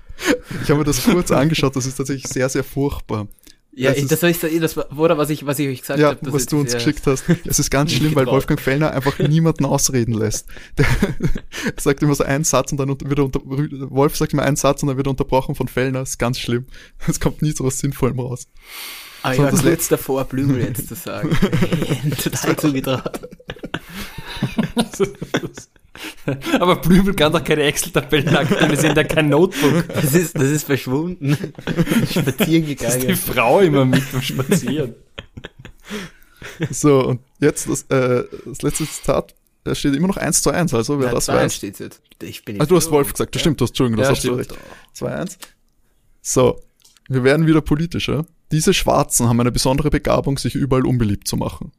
Ich habe mir das kurz angeschaut, das ist tatsächlich sehr, sehr furchtbar. Ja, ich, das, ist, das war, was ich, was ich euch gesagt ja, habe. was du uns geschickt hast. Es ist ganz [laughs] schlimm, weil Wolfgang Fellner einfach niemanden ausreden lässt. Der [laughs] sagt immer so einen Satz und dann wird er unter, Wolf sagt immer einen Satz und dann wird er unterbrochen von Fellner. Das ist ganz schlimm. Es kommt nie so was Sinnvollem raus. Ah, ich war kurz davor, Blümel jetzt zu sagen. [laughs] Total zugetraut. [laughs] Aber Blümel kann doch keine Excel-Tabellen aktuell, wir sind ja kein Notebook. Das ist, das ist verschwunden. [laughs] Spazieren gegangen. Das ist die Frau immer mit beim Spazieren. So, und jetzt das, äh, das letzte Zitat. Da steht immer noch 1 zu 1, also wer ja, das weiß. steht jetzt. Ich bin also du hast Wolf gesagt, das stimmt, du hast Entschuldigung, das ja, hast du recht. 2-1. So, wir werden wieder politischer. Diese Schwarzen haben eine besondere Begabung, sich überall unbeliebt zu machen.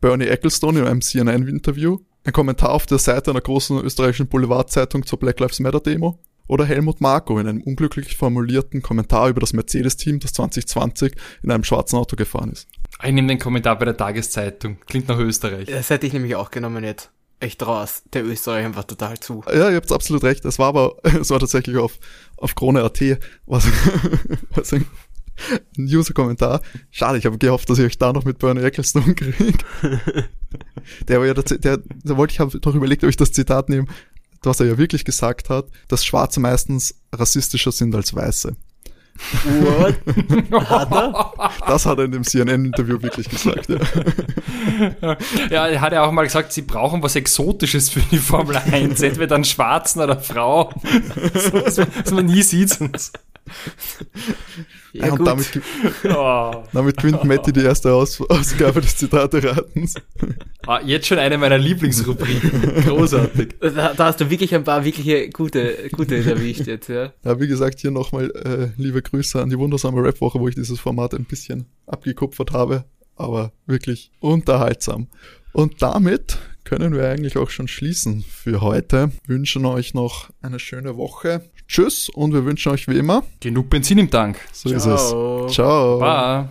Bernie Ecclestone in einem CNN-Interview, ein Kommentar auf der Seite einer großen österreichischen Boulevardzeitung zur Black Lives Matter Demo oder Helmut Marko in einem unglücklich formulierten Kommentar über das Mercedes-Team, das 2020 in einem schwarzen Auto gefahren ist. Ich nehme den Kommentar bei der Tageszeitung. Klingt nach Österreich. Das hätte ich nämlich auch genommen jetzt. Echt raus. Der Österreich einfach total zu. Ja, ihr habt absolut recht. Es war aber, [laughs] es war tatsächlich auf, auf Krone.at, was, [laughs] was ein ein User-Kommentar. Schade, ich habe gehofft, dass ich euch da noch mit Bernie Ecclestone kriege. [laughs] der war ja, der, der, da wollte ich habe doch überlegt, ob ich das Zitat nehme, was er ja wirklich gesagt hat, dass Schwarze meistens rassistischer sind als Weiße. What? [laughs] hat er? Das hat er in dem CNN-Interview wirklich gesagt, ja. [laughs] Ja, er hat ja auch mal gesagt, sie brauchen was Exotisches für die Formel 1, entweder einen Schwarzen oder eine Frau. was man nie sieht sonst. Ja, und damit, oh. damit gewinnt Matti die erste Aus Ausgabe des Zitate-Ratens. Ah, jetzt schon eine meiner Lieblingsrubriken. Großartig. Da, da, hast du wirklich ein paar wirkliche gute, gute erwischt jetzt, ja. Ja, wie gesagt, hier nochmal äh, liebe Grüße an die wundersame Rap-Woche, wo ich dieses Format ein bisschen abgekupfert habe. Aber wirklich unterhaltsam. Und damit können wir eigentlich auch schon schließen für heute. Wünschen euch noch eine schöne Woche. Tschüss und wir wünschen euch wie immer genug Benzin im Tank. So Ciao. ist es. Ciao. Bye.